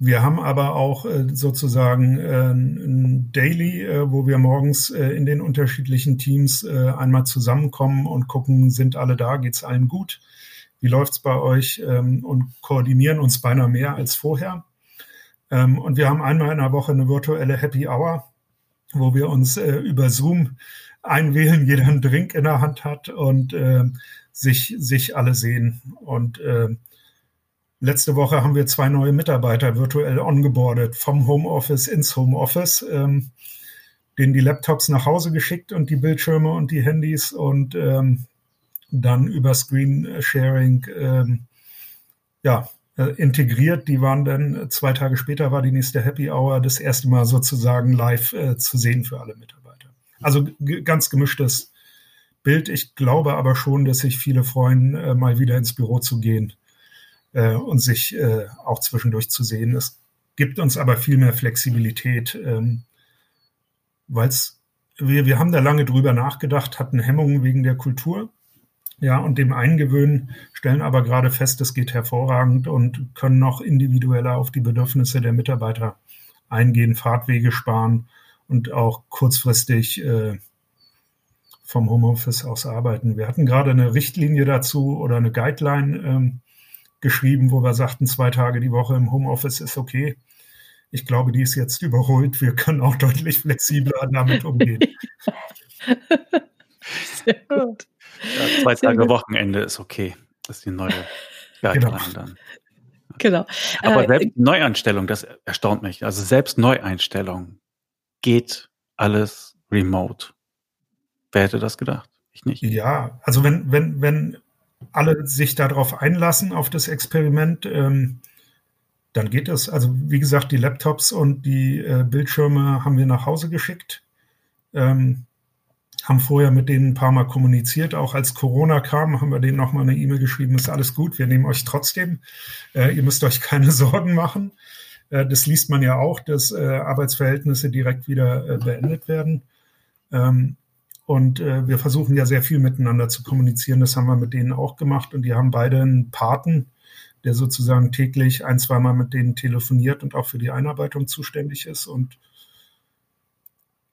wir haben aber auch äh, sozusagen äh, ein Daily, äh, wo wir morgens äh, in den unterschiedlichen Teams äh, einmal zusammenkommen und gucken, sind alle da, geht's allen gut, wie läuft's bei euch ähm, und koordinieren uns beinahe mehr als vorher. Ähm, und wir haben einmal in der Woche eine virtuelle Happy Hour, wo wir uns äh, über Zoom einwählen, jeder einen Drink in der Hand hat und sich, sich alle sehen. Und Letzte Woche haben wir zwei neue Mitarbeiter virtuell ongeboardet, vom Homeoffice ins Homeoffice, ähm, denen die Laptops nach Hause geschickt und die Bildschirme und die Handys und ähm, dann über Screen-Sharing ähm, ja, äh, integriert. Die waren dann zwei Tage später war die nächste Happy Hour das erste Mal sozusagen live äh, zu sehen für alle Mitarbeiter. Also ganz gemischtes Bild. Ich glaube aber schon, dass sich viele freuen, äh, mal wieder ins Büro zu gehen äh, und sich äh, auch zwischendurch zu sehen. Es gibt uns aber viel mehr Flexibilität, ähm, weil wir, wir haben da lange drüber nachgedacht, hatten Hemmungen wegen der Kultur. Ja, und dem Eingewöhnen stellen aber gerade fest, es geht hervorragend und können noch individueller auf die Bedürfnisse der Mitarbeiter eingehen, Fahrtwege sparen und auch kurzfristig äh, vom Homeoffice aus arbeiten. Wir hatten gerade eine Richtlinie dazu oder eine Guideline ähm, geschrieben, wo wir sagten, zwei Tage die Woche im Homeoffice ist okay. Ich glaube, die ist jetzt überholt. Wir können auch deutlich flexibler damit umgehen. Sehr gut. Ja, zwei Sehr Tage gut. Wochenende ist okay. Das ist die neue Guideline genau. dann. Genau. Aber äh, selbst Neuanstellung, das erstaunt mich. Also selbst Neueinstellung geht alles remote. Wer hätte das gedacht? Ich nicht. Ja, also wenn, wenn, wenn alle sich darauf einlassen, auf das Experiment, ähm, dann geht es. Also wie gesagt, die Laptops und die äh, Bildschirme haben wir nach Hause geschickt. Ähm, haben vorher mit denen ein paar Mal kommuniziert. Auch als Corona kam, haben wir denen nochmal eine E-Mail geschrieben, ist alles gut, wir nehmen euch trotzdem. Äh, ihr müsst euch keine Sorgen machen. Äh, das liest man ja auch, dass äh, Arbeitsverhältnisse direkt wieder äh, beendet werden. Ähm, und äh, wir versuchen ja sehr viel miteinander zu kommunizieren. Das haben wir mit denen auch gemacht. Und die haben beide einen Paten, der sozusagen täglich ein, zweimal mit denen telefoniert und auch für die Einarbeitung zuständig ist. Und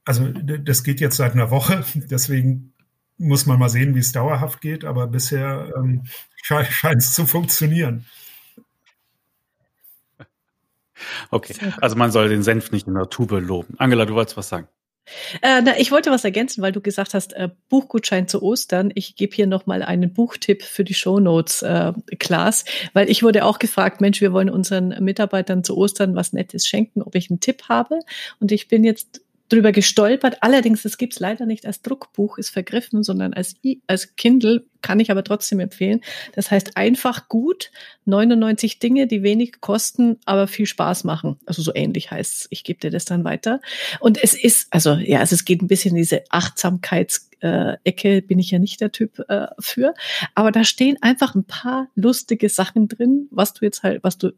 also das geht jetzt seit einer Woche. Deswegen muss man mal sehen, wie es dauerhaft geht. Aber bisher ähm, scheint es zu funktionieren. Okay, also man soll den Senf nicht in der Tube loben. Angela, du wolltest was sagen. Äh, na, ich wollte was ergänzen, weil du gesagt hast, äh, Buchgutschein zu Ostern. Ich gebe hier nochmal einen Buchtipp für die Shownotes, äh, Klaas, weil ich wurde auch gefragt, Mensch, wir wollen unseren Mitarbeitern zu Ostern was Nettes schenken, ob ich einen Tipp habe. Und ich bin jetzt drüber gestolpert. Allerdings, das gibt's leider nicht als Druckbuch, ist vergriffen, sondern als, als Kindle, kann ich aber trotzdem empfehlen. Das heißt einfach gut, 99 Dinge, die wenig kosten, aber viel Spaß machen. Also so ähnlich heißt's. Ich gebe dir das dann weiter. Und es ist, also ja, also es geht ein bisschen in diese Achtsamkeits äh, bin ich ja nicht der Typ äh, für. Aber da stehen einfach ein paar lustige Sachen drin, was du jetzt halt, was du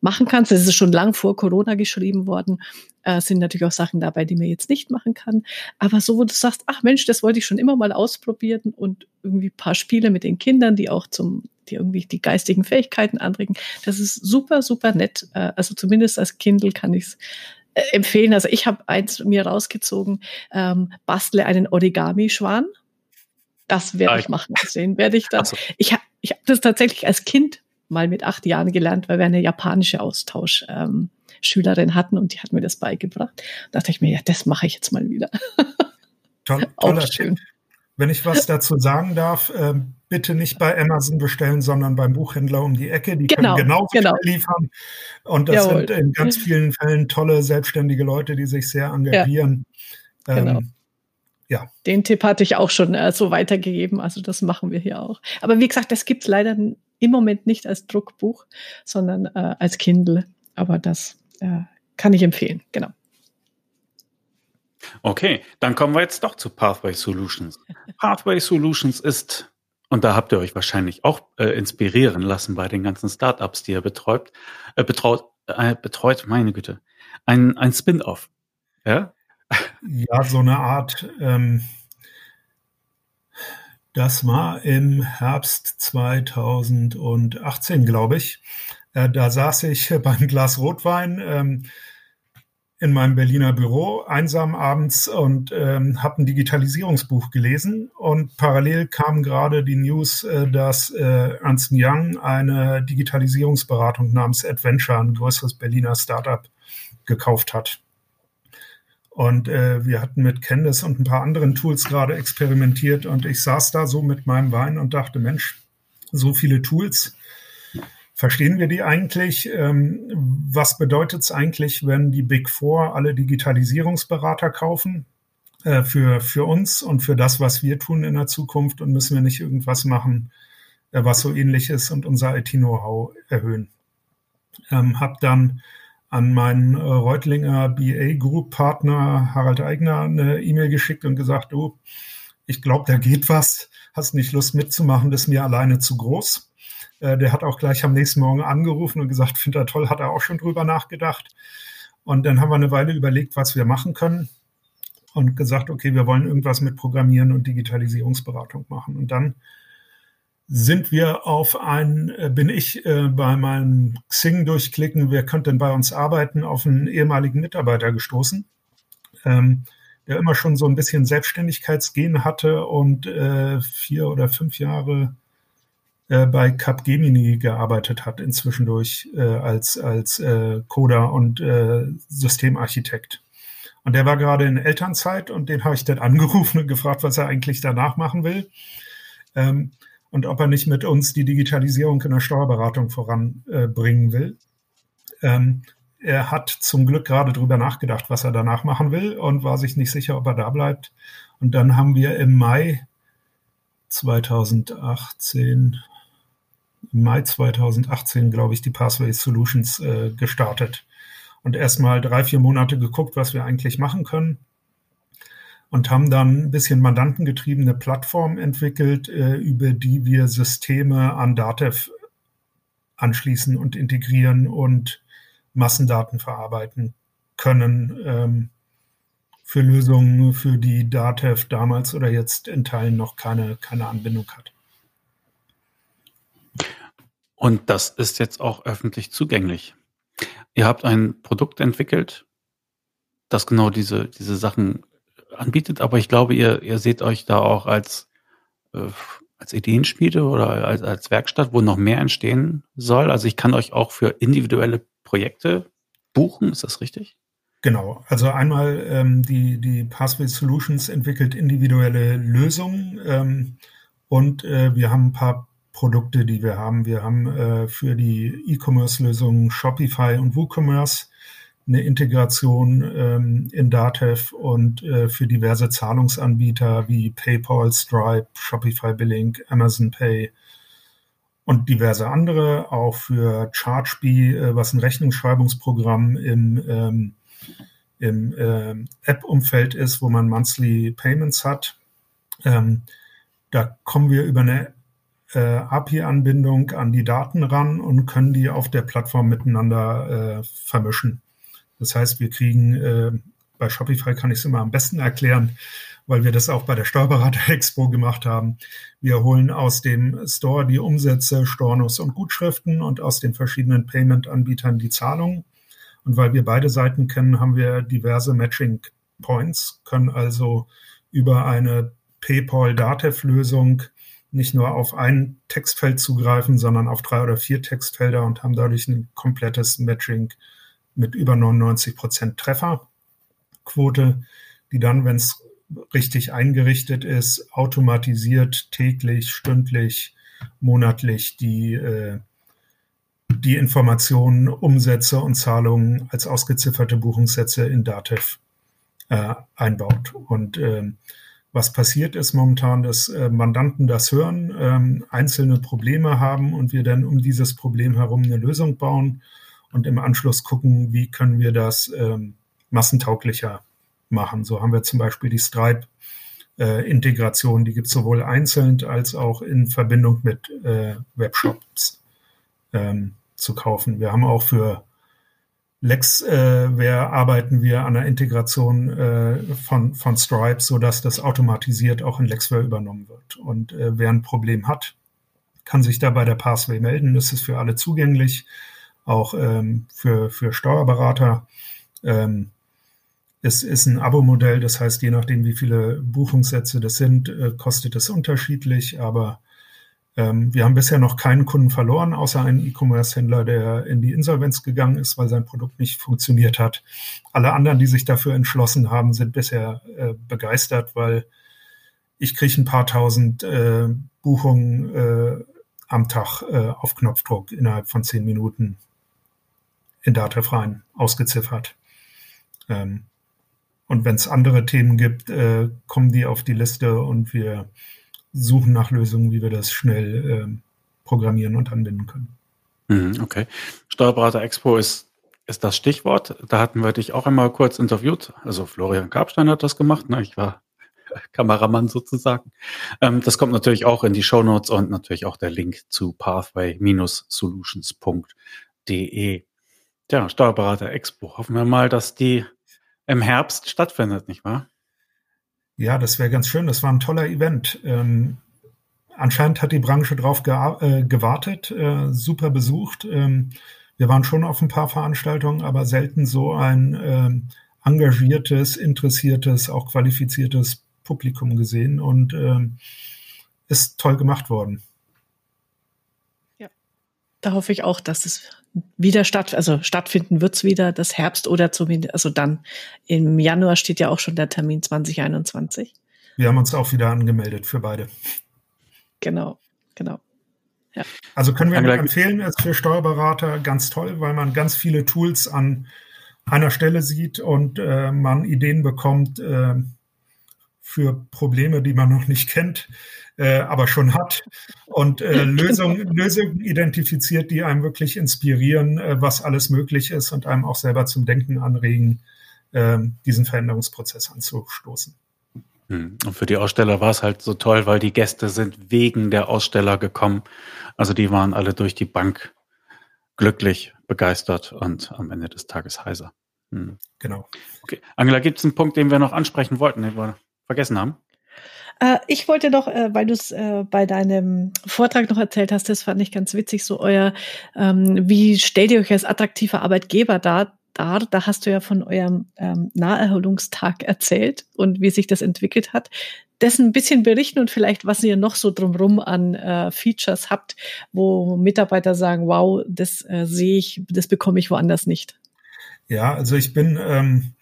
machen kannst. Das ist schon lang vor Corona geschrieben worden. Äh, sind natürlich auch Sachen dabei, die man jetzt nicht machen kann. Aber so, wo du sagst, ach Mensch, das wollte ich schon immer mal ausprobieren und irgendwie paar Spiele mit den Kindern, die auch zum die irgendwie die geistigen Fähigkeiten anregen. Das ist super, super nett. Äh, also zumindest als Kindle kann ich es äh, empfehlen. Also ich habe eins mir rausgezogen, ähm, bastle einen Origami-Schwan. Das werde ah, ich machen. Den werde ich dann. So. Ich habe ich hab das tatsächlich als Kind mal mit acht Jahren gelernt, weil wir eine japanische Austauschschülerin ähm, hatten und die hat mir das beigebracht. Da dachte ich mir, ja, das mache ich jetzt mal wieder. Toll, toller Auch schön. Tipp. Wenn ich was dazu sagen darf, äh, bitte nicht bei Amazon bestellen, sondern beim Buchhändler um die Ecke. Die genau, können genauso genau. liefern. Und das Jawohl. sind in ganz vielen Fällen tolle, selbstständige Leute, die sich sehr engagieren. Ja, genau. Ähm, ja. Den Tipp hatte ich auch schon äh, so weitergegeben. Also das machen wir hier auch. Aber wie gesagt, das gibt's leider im Moment nicht als Druckbuch, sondern äh, als Kindle. Aber das äh, kann ich empfehlen. Genau. Okay, dann kommen wir jetzt doch zu Pathway Solutions. Pathway Solutions ist Und da habt ihr euch wahrscheinlich auch äh, inspirieren lassen bei den ganzen Startups, die ihr betreut, äh, betraut, äh, betreut, meine Güte. Ein, ein Spin-off. Ja? ja, so eine Art, ähm, das war im Herbst 2018, glaube ich. Äh, da saß ich beim Glas Rotwein ähm, in meinem Berliner Büro einsam abends und ähm, habe ein Digitalisierungsbuch gelesen und parallel kam gerade die News, äh, dass äh, Ernst Young eine Digitalisierungsberatung namens Adventure, ein größeres Berliner Startup, gekauft hat. Und äh, wir hatten mit Candice und ein paar anderen Tools gerade experimentiert und ich saß da so mit meinem Wein und dachte, Mensch, so viele Tools, verstehen wir die eigentlich? Ähm, was bedeutet es eigentlich, wenn die Big Four alle Digitalisierungsberater kaufen äh, für, für uns und für das, was wir tun in der Zukunft und müssen wir nicht irgendwas machen, äh, was so ähnlich ist und unser IT-Know-how erhöhen? Ähm, hab dann an meinen äh, Reutlinger BA Group Partner Harald Eigner eine E-Mail geschickt und gesagt, du, ich glaube, da geht was. Hast nicht Lust mitzumachen, das ist mir alleine zu groß. Äh, der hat auch gleich am nächsten Morgen angerufen und gesagt, findet er toll, hat er auch schon drüber nachgedacht. Und dann haben wir eine Weile überlegt, was wir machen können und gesagt, okay, wir wollen irgendwas mit Programmieren und Digitalisierungsberatung machen. Und dann sind wir auf ein, äh, bin ich äh, bei meinem Xing durchklicken, wer könnte denn bei uns arbeiten, auf einen ehemaligen Mitarbeiter gestoßen, ähm, der immer schon so ein bisschen Selbstständigkeitsgehen hatte und äh, vier oder fünf Jahre äh, bei Capgemini gearbeitet hat, inzwischen durch äh, als, als äh, Coder und äh, Systemarchitekt. Und der war gerade in Elternzeit und den habe ich dann angerufen und gefragt, was er eigentlich danach machen will. Ähm, und ob er nicht mit uns die Digitalisierung in der Steuerberatung voranbringen äh, will. Ähm, er hat zum Glück gerade drüber nachgedacht, was er danach machen will und war sich nicht sicher, ob er da bleibt. Und dann haben wir im Mai 2018, im Mai 2018, glaube ich, die Pathway Solutions äh, gestartet und erstmal drei, vier Monate geguckt, was wir eigentlich machen können und haben dann ein bisschen mandantengetriebene Plattform entwickelt, äh, über die wir Systeme an Datev anschließen und integrieren und Massendaten verarbeiten können ähm, für Lösungen, für die Datev damals oder jetzt in Teilen noch keine, keine Anbindung hat. Und das ist jetzt auch öffentlich zugänglich. Ihr habt ein Produkt entwickelt, das genau diese, diese Sachen anbietet, aber ich glaube, ihr, ihr seht euch da auch als, äh, als Ideenschmiede oder als, als Werkstatt, wo noch mehr entstehen soll. Also ich kann euch auch für individuelle Projekte buchen, ist das richtig? Genau, also einmal ähm, die, die Pathway Solutions entwickelt individuelle Lösungen ähm, und äh, wir haben ein paar Produkte, die wir haben. Wir haben äh, für die E-Commerce-Lösungen Shopify und WooCommerce eine Integration ähm, in Datev und äh, für diverse Zahlungsanbieter wie PayPal, Stripe, Shopify Billing, Amazon Pay und diverse andere, auch für ChargeBee, äh, was ein Rechnungsschreibungsprogramm im, ähm, im äh, App-Umfeld ist, wo man Monthly Payments hat. Ähm, da kommen wir über eine äh, API-Anbindung an die Daten ran und können die auf der Plattform miteinander äh, vermischen. Das heißt, wir kriegen, äh, bei Shopify kann ich es immer am besten erklären, weil wir das auch bei der Steuerberater Expo gemacht haben. Wir holen aus dem Store die Umsätze, Stornos und Gutschriften und aus den verschiedenen Payment-Anbietern die Zahlungen. Und weil wir beide Seiten kennen, haben wir diverse Matching Points, können also über eine PayPal-Datev-Lösung nicht nur auf ein Textfeld zugreifen, sondern auf drei oder vier Textfelder und haben dadurch ein komplettes Matching mit über 99 Prozent Trefferquote, die dann, wenn es richtig eingerichtet ist, automatisiert täglich, stündlich, monatlich die, äh, die Informationen, Umsätze und Zahlungen als ausgezifferte Buchungssätze in Datev äh, einbaut. Und äh, was passiert ist momentan, dass äh, Mandanten das hören, ähm, einzelne Probleme haben und wir dann um dieses Problem herum eine Lösung bauen und im Anschluss gucken, wie können wir das ähm, massentauglicher machen. So haben wir zum Beispiel die Stripe äh. Die gibt es sowohl einzeln als auch in Verbindung mit äh, Webshops ähm, zu kaufen. Wir haben auch für Lexware äh, arbeiten wir an der Integration äh, von, von Stripe, sodass das automatisiert auch in Lexware übernommen wird. Und äh, wer ein Problem hat, kann sich da bei der Pathway melden. Das ist für alle zugänglich, auch ähm, für, für Steuerberater. Ähm, es ist ein Abo-Modell, das heißt, je nachdem, wie viele Buchungssätze das sind, äh, kostet es unterschiedlich, aber ähm, wir haben bisher noch keinen Kunden verloren, außer einen E-Commerce-Händler, der in die Insolvenz gegangen ist, weil sein Produkt nicht funktioniert hat. Alle anderen, die sich dafür entschlossen haben, sind bisher äh, begeistert, weil ich kriege ein paar tausend äh, Buchungen äh, am Tag äh, auf Knopfdruck innerhalb von zehn Minuten in Datafreien ausgeziffert. Ähm, und wenn es andere Themen gibt, äh, kommen die auf die Liste und wir suchen nach Lösungen, wie wir das schnell äh, programmieren und anbinden können. Mhm, okay. Steuerberater Expo ist, ist das Stichwort. Da hatten wir dich auch einmal kurz interviewt. Also Florian Karpstein hat das gemacht. Ne? Ich war Kameramann sozusagen. Ähm, das kommt natürlich auch in die Show Notes und natürlich auch der Link zu pathway-solutions.de. Tja, Steuerberater Expo. Hoffen wir mal, dass die im Herbst stattfindet, nicht wahr? Ja, das wäre ganz schön. Das war ein toller Event. Ähm, anscheinend hat die Branche drauf äh, gewartet, äh, super besucht. Ähm, wir waren schon auf ein paar Veranstaltungen, aber selten so ein ähm, engagiertes, interessiertes, auch qualifiziertes Publikum gesehen und ähm, ist toll gemacht worden. Ja, da hoffe ich auch, dass es wieder statt, also stattfinden wird's wieder das Herbst oder zumindest, also dann im Januar steht ja auch schon der Termin 2021. Wir haben uns auch wieder angemeldet für beide. Genau, genau. Ja. Also können wir empfehlen, ist für Steuerberater ganz toll, weil man ganz viele Tools an einer Stelle sieht und äh, man Ideen bekommt äh, für Probleme, die man noch nicht kennt äh, aber schon hat und äh, Lösungen Lösung identifiziert, die einem wirklich inspirieren, äh, was alles möglich ist und einem auch selber zum Denken anregen, äh, diesen Veränderungsprozess anzustoßen. Hm. Und für die Aussteller war es halt so toll, weil die Gäste sind wegen der Aussteller gekommen. Also die waren alle durch die Bank glücklich, begeistert und am Ende des Tages heiser. Hm. Genau. Okay. Angela, gibt es einen Punkt, den wir noch ansprechen wollten, den wir vergessen haben? Äh, ich wollte doch, äh, weil du es äh, bei deinem Vortrag noch erzählt hast, das fand ich ganz witzig, so euer, ähm, wie stellt ihr euch als attraktiver Arbeitgeber dar? Da, da hast du ja von eurem ähm, Naherholungstag erzählt und wie sich das entwickelt hat. Dessen ein bisschen berichten und vielleicht, was ihr noch so drumrum an äh, Features habt, wo Mitarbeiter sagen, wow, das äh, sehe ich, das bekomme ich woanders nicht. Ja, also ich bin ähm,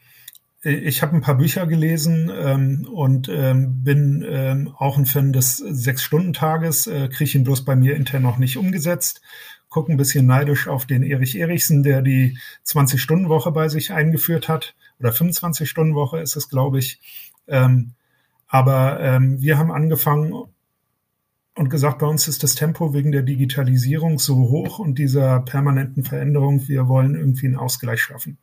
ich habe ein paar Bücher gelesen ähm, und ähm, bin ähm, auch ein Fan des Sechs-Stunden-Tages, äh, kriege ihn bloß bei mir intern noch nicht umgesetzt. Gucke ein bisschen neidisch auf den Erich Erichsen, der die 20-Stunden-Woche bei sich eingeführt hat. Oder 25-Stunden-Woche ist es, glaube ich. Ähm, aber ähm, wir haben angefangen und gesagt, bei uns ist das Tempo wegen der Digitalisierung so hoch und dieser permanenten Veränderung, wir wollen irgendwie einen Ausgleich schaffen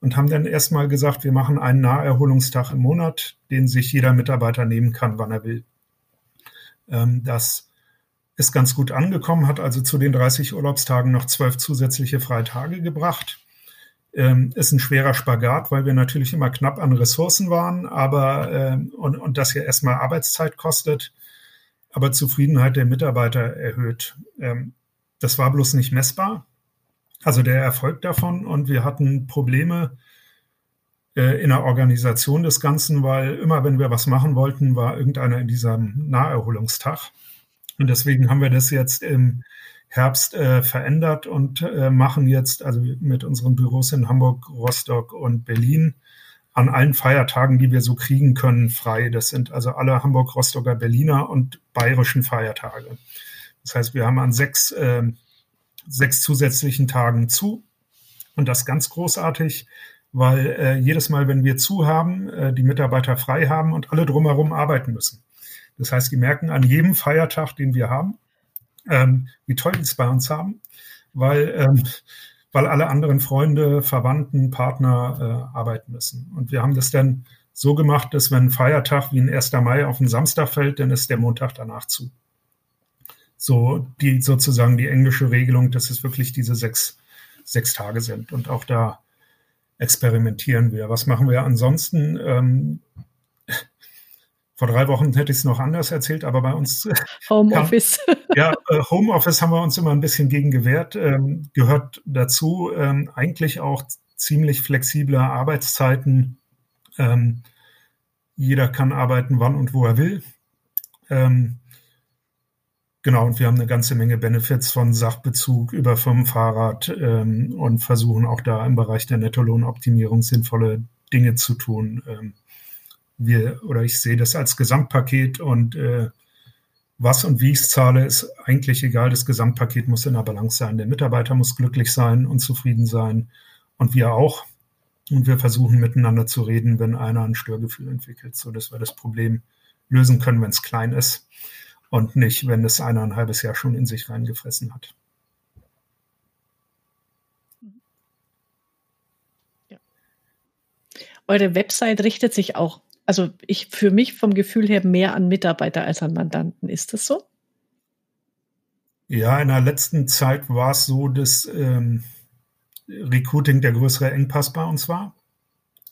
und haben dann erstmal gesagt, wir machen einen Naherholungstag im Monat, den sich jeder Mitarbeiter nehmen kann, wann er will. Ähm, das ist ganz gut angekommen, hat also zu den 30 Urlaubstagen noch zwölf zusätzliche Freitage gebracht. Ähm, ist ein schwerer Spagat, weil wir natürlich immer knapp an Ressourcen waren, aber ähm, und, und das ja erstmal Arbeitszeit kostet, aber Zufriedenheit der Mitarbeiter erhöht. Das war bloß nicht messbar also der Erfolg davon. Und wir hatten Probleme äh, in der Organisation des Ganzen, weil immer, wenn wir was machen wollten, war irgendeiner in diesem Naherholungstag. Und deswegen haben wir das jetzt im Herbst äh, verändert und äh, machen jetzt, also mit unseren Büros in Hamburg, Rostock und Berlin, an allen Feiertagen, die wir so kriegen können, frei. Das sind also alle Hamburg, Rostocker, Berliner und bayerischen Feiertage. Das heißt, wir haben an sechs äh, sechs zusätzlichen Tagen zu. Und das ganz großartig, weil äh, jedes Mal, wenn wir zu haben, äh, die Mitarbeiter frei haben und alle drumherum arbeiten müssen. Das heißt, die merken an jedem Feiertag, den wir haben, ähm, wie toll die es bei uns haben, weil, ähm, weil alle anderen Freunde, Verwandten, Partner äh, arbeiten müssen. Und wir haben das dann so gemacht, dass wenn ein Feiertag wie ein 1. Mai auf den Samstag fällt, dann ist der Montag danach zu. So die sozusagen die englische Regelung, dass es wirklich diese sechs, sechs Tage sind. Und auch da experimentieren wir. Was machen wir ansonsten? Ähm, vor drei Wochen hätte ich es noch anders erzählt, aber bei uns. Homeoffice. ja, äh, Homeoffice haben wir uns immer ein bisschen gegen gewehrt. Ähm, gehört dazu ähm, eigentlich auch ziemlich flexible Arbeitszeiten. Ähm, jeder kann arbeiten, wann und wo er will. Ähm, genau, und wir haben eine ganze Menge Benefits von Sachbezug über Firmenfahrrad ähm, und versuchen auch da im Bereich der Nettolohnoptimierung sinnvolle Dinge zu tun. Ähm, wir oder ich sehe das als Gesamtpaket und äh, was und wie ich es zahle, ist eigentlich egal. Das Gesamtpaket muss in der Balance sein. Der Mitarbeiter muss glücklich sein und zufrieden sein und wir auch. Und wir versuchen miteinander zu reden, wenn einer ein Störgefühl entwickelt, so dass wir das Problem lösen können, wenn es klein ist und nicht, wenn es einer ein halbes Jahr schon in sich reingefressen hat. Eure Website richtet sich auch also ich für mich vom Gefühl her mehr an Mitarbeiter als an Mandanten. Ist das so? Ja, in der letzten Zeit war es so, dass ähm, Recruiting der größere Engpass bei uns war.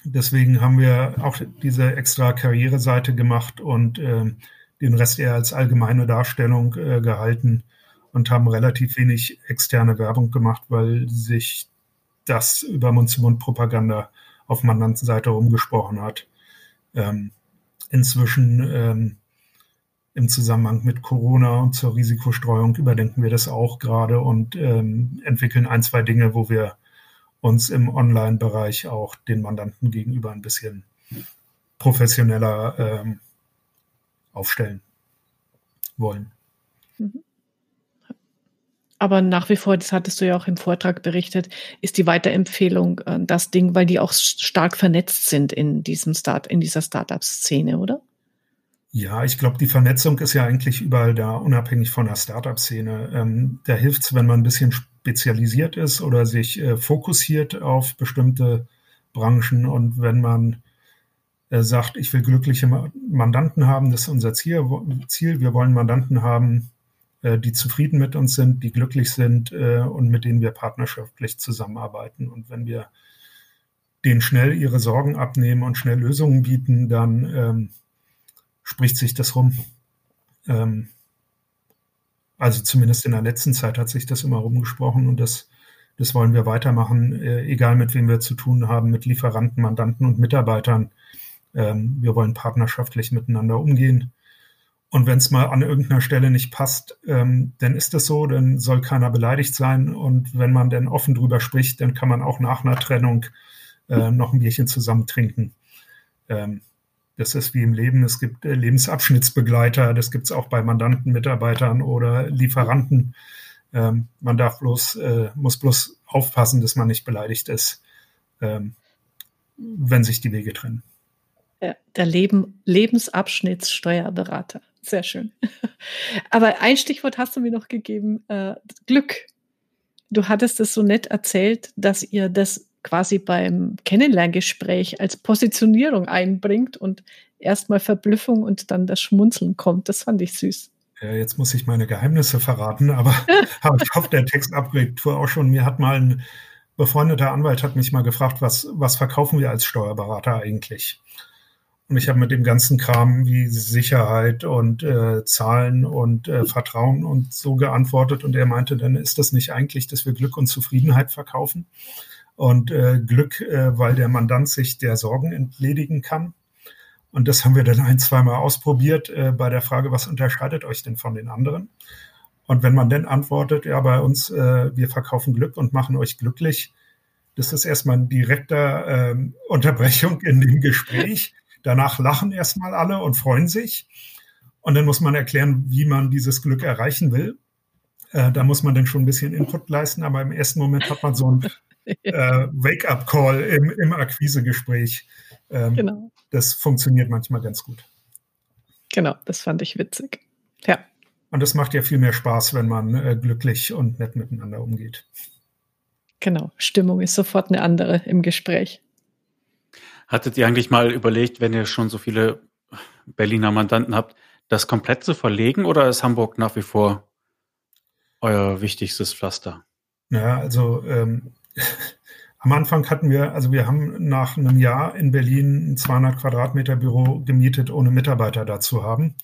Deswegen haben wir auch diese extra Karriereseite gemacht und äh, den Rest eher als allgemeine Darstellung äh, gehalten und haben relativ wenig externe Werbung gemacht, weil sich das über Mund-zu-Mund-Propaganda auf Mandantenseite umgesprochen hat. Ähm, inzwischen ähm, im Zusammenhang mit Corona und zur Risikostreuung überdenken wir das auch gerade und ähm, entwickeln ein, zwei Dinge, wo wir uns im Online-Bereich auch den Mandanten gegenüber ein bisschen professioneller ähm, aufstellen wollen. Mhm. Aber nach wie vor, das hattest du ja auch im Vortrag berichtet, ist die Weiterempfehlung äh, das Ding, weil die auch stark vernetzt sind in diesem Start, in dieser Startup-Szene, oder? Ja, ich glaube, die Vernetzung ist ja eigentlich überall da, unabhängig von der Startup-Szene. Ähm, da hilft es, wenn man ein bisschen spezialisiert ist oder sich äh, fokussiert auf bestimmte Branchen und wenn man sagt, ich will glückliche Mandanten haben, das ist unser Ziel, Ziel. Wir wollen Mandanten haben, äh, die zufrieden mit uns sind, die glücklich sind äh, und mit denen wir partnerschaftlich zusammenarbeiten. Und wenn wir denen schnell ihre Sorgen abnehmen und schnell Lösungen bieten, dann ähm, spricht sich das rum. Ähm, also zumindest in der letzten Zeit hat sich das immer rumgesprochen und das, das wollen wir weitermachen, äh, egal mit wem wir zu tun haben, mit Lieferanten, Mandanten und Mitarbeitern. Ähm, wir wollen partnerschaftlich miteinander umgehen. Und wenn es mal an irgendeiner Stelle nicht passt, ähm, dann ist das so, dann soll keiner beleidigt sein. Und wenn man dann offen drüber spricht, dann kann man auch nach einer Trennung äh, noch ein Bierchen zusammen trinken. Ähm, das ist wie im Leben. Es gibt äh, Lebensabschnittsbegleiter, das gibt es auch bei Mandanten, Mitarbeitern oder Lieferanten. Ähm, man darf bloß, äh, muss bloß aufpassen, dass man nicht beleidigt ist, ähm, wenn sich die Wege trennen. Der Leben, Lebensabschnittssteuerberater. Sehr schön. Aber ein Stichwort hast du mir noch gegeben, äh, Glück. Du hattest es so nett erzählt, dass ihr das quasi beim Kennenlerngespräch als Positionierung einbringt und erstmal Verblüffung und dann das Schmunzeln kommt. Das fand ich süß. Ja, jetzt muss ich meine Geheimnisse verraten, aber ich auf der Textupgrade-Tour auch schon. Mir hat mal ein befreundeter Anwalt hat mich mal gefragt, was, was verkaufen wir als Steuerberater eigentlich? Und ich habe mit dem ganzen Kram wie Sicherheit und äh, Zahlen und äh, Vertrauen und so geantwortet. Und er meinte, dann ist das nicht eigentlich, dass wir Glück und Zufriedenheit verkaufen. Und äh, Glück, äh, weil der Mandant sich der Sorgen entledigen kann. Und das haben wir dann ein, zweimal ausprobiert äh, bei der Frage, was unterscheidet euch denn von den anderen? Und wenn man dann antwortet, ja, bei uns, äh, wir verkaufen Glück und machen euch glücklich, das ist erstmal eine direkte äh, Unterbrechung in dem Gespräch. Danach lachen erstmal alle und freuen sich. Und dann muss man erklären, wie man dieses Glück erreichen will. Äh, da muss man dann schon ein bisschen Input leisten, aber im ersten Moment hat man so ein äh, Wake-up-Call im, im Akquisegespräch. Ähm, genau. Das funktioniert manchmal ganz gut. Genau, das fand ich witzig. Ja. Und das macht ja viel mehr Spaß, wenn man äh, glücklich und nett miteinander umgeht. Genau, Stimmung ist sofort eine andere im Gespräch. Hattet ihr eigentlich mal überlegt, wenn ihr schon so viele Berliner Mandanten habt, das komplett zu verlegen oder ist Hamburg nach wie vor euer wichtigstes Pflaster? Ja, also ähm, am Anfang hatten wir, also wir haben nach einem Jahr in Berlin ein 200 Quadratmeter Büro gemietet, ohne Mitarbeiter dazu haben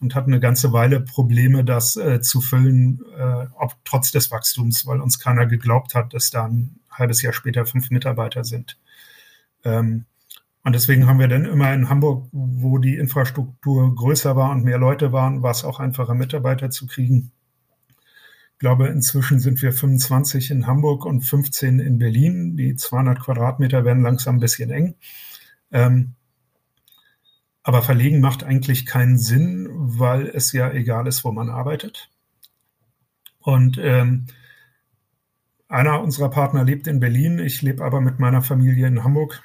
und hatten eine ganze Weile Probleme, das äh, zu füllen, äh, ob trotz des Wachstums, weil uns keiner geglaubt hat, dass da ein halbes Jahr später fünf Mitarbeiter sind. Ähm, und deswegen haben wir dann immer in Hamburg, wo die Infrastruktur größer war und mehr Leute waren, war es auch einfacher, Mitarbeiter zu kriegen. Ich glaube, inzwischen sind wir 25 in Hamburg und 15 in Berlin. Die 200 Quadratmeter werden langsam ein bisschen eng. Ähm, aber verlegen macht eigentlich keinen Sinn, weil es ja egal ist, wo man arbeitet. Und ähm, einer unserer Partner lebt in Berlin, ich lebe aber mit meiner Familie in Hamburg.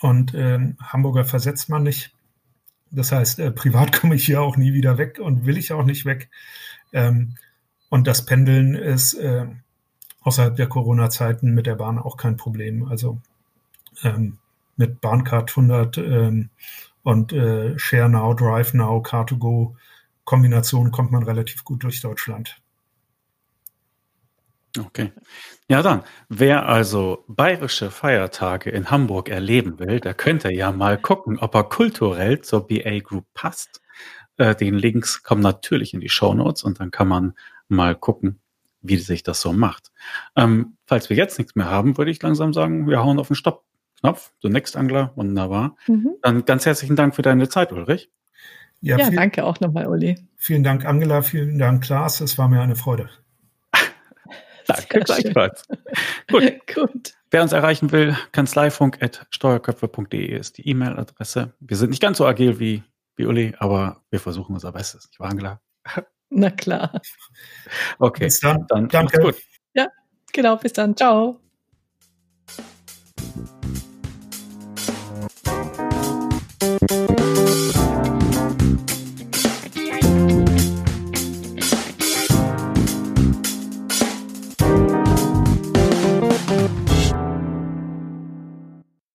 Und äh, Hamburger versetzt man nicht. Das heißt, äh, privat komme ich hier auch nie wieder weg und will ich auch nicht weg. Ähm, und das Pendeln ist äh, außerhalb der Corona-Zeiten mit der Bahn auch kein Problem. Also ähm, mit Bahncard 100 ähm, und äh, Share Now, Drive Now, Car2Go Kombination kommt man relativ gut durch Deutschland. Okay. Ja, dann, wer also bayerische Feiertage in Hamburg erleben will, der könnte ja mal gucken, ob er kulturell zur BA Group passt. Äh, den Links kommen natürlich in die Show Notes und dann kann man mal gucken, wie sich das so macht. Ähm, falls wir jetzt nichts mehr haben, würde ich langsam sagen, wir hauen auf den Stopp-Knopf. Du Next Angler, wunderbar. Mhm. Dann ganz herzlichen Dank für deine Zeit, Ulrich. Ja, ja danke auch nochmal, Uli. Vielen Dank, Angela. Vielen Dank, Klaas. Es war mir eine Freude. Danke gleichfalls. Gut. Gut. Wer uns erreichen will, kanzleifunk.steuerköpfe.de ist die E-Mail-Adresse. Wir sind nicht ganz so agil wie, wie Uli, aber wir versuchen unser Bestes. Ich war Angela. Na klar. Okay. Bis dann. dann Danke. Gut. Ja, genau. Bis dann. Ciao.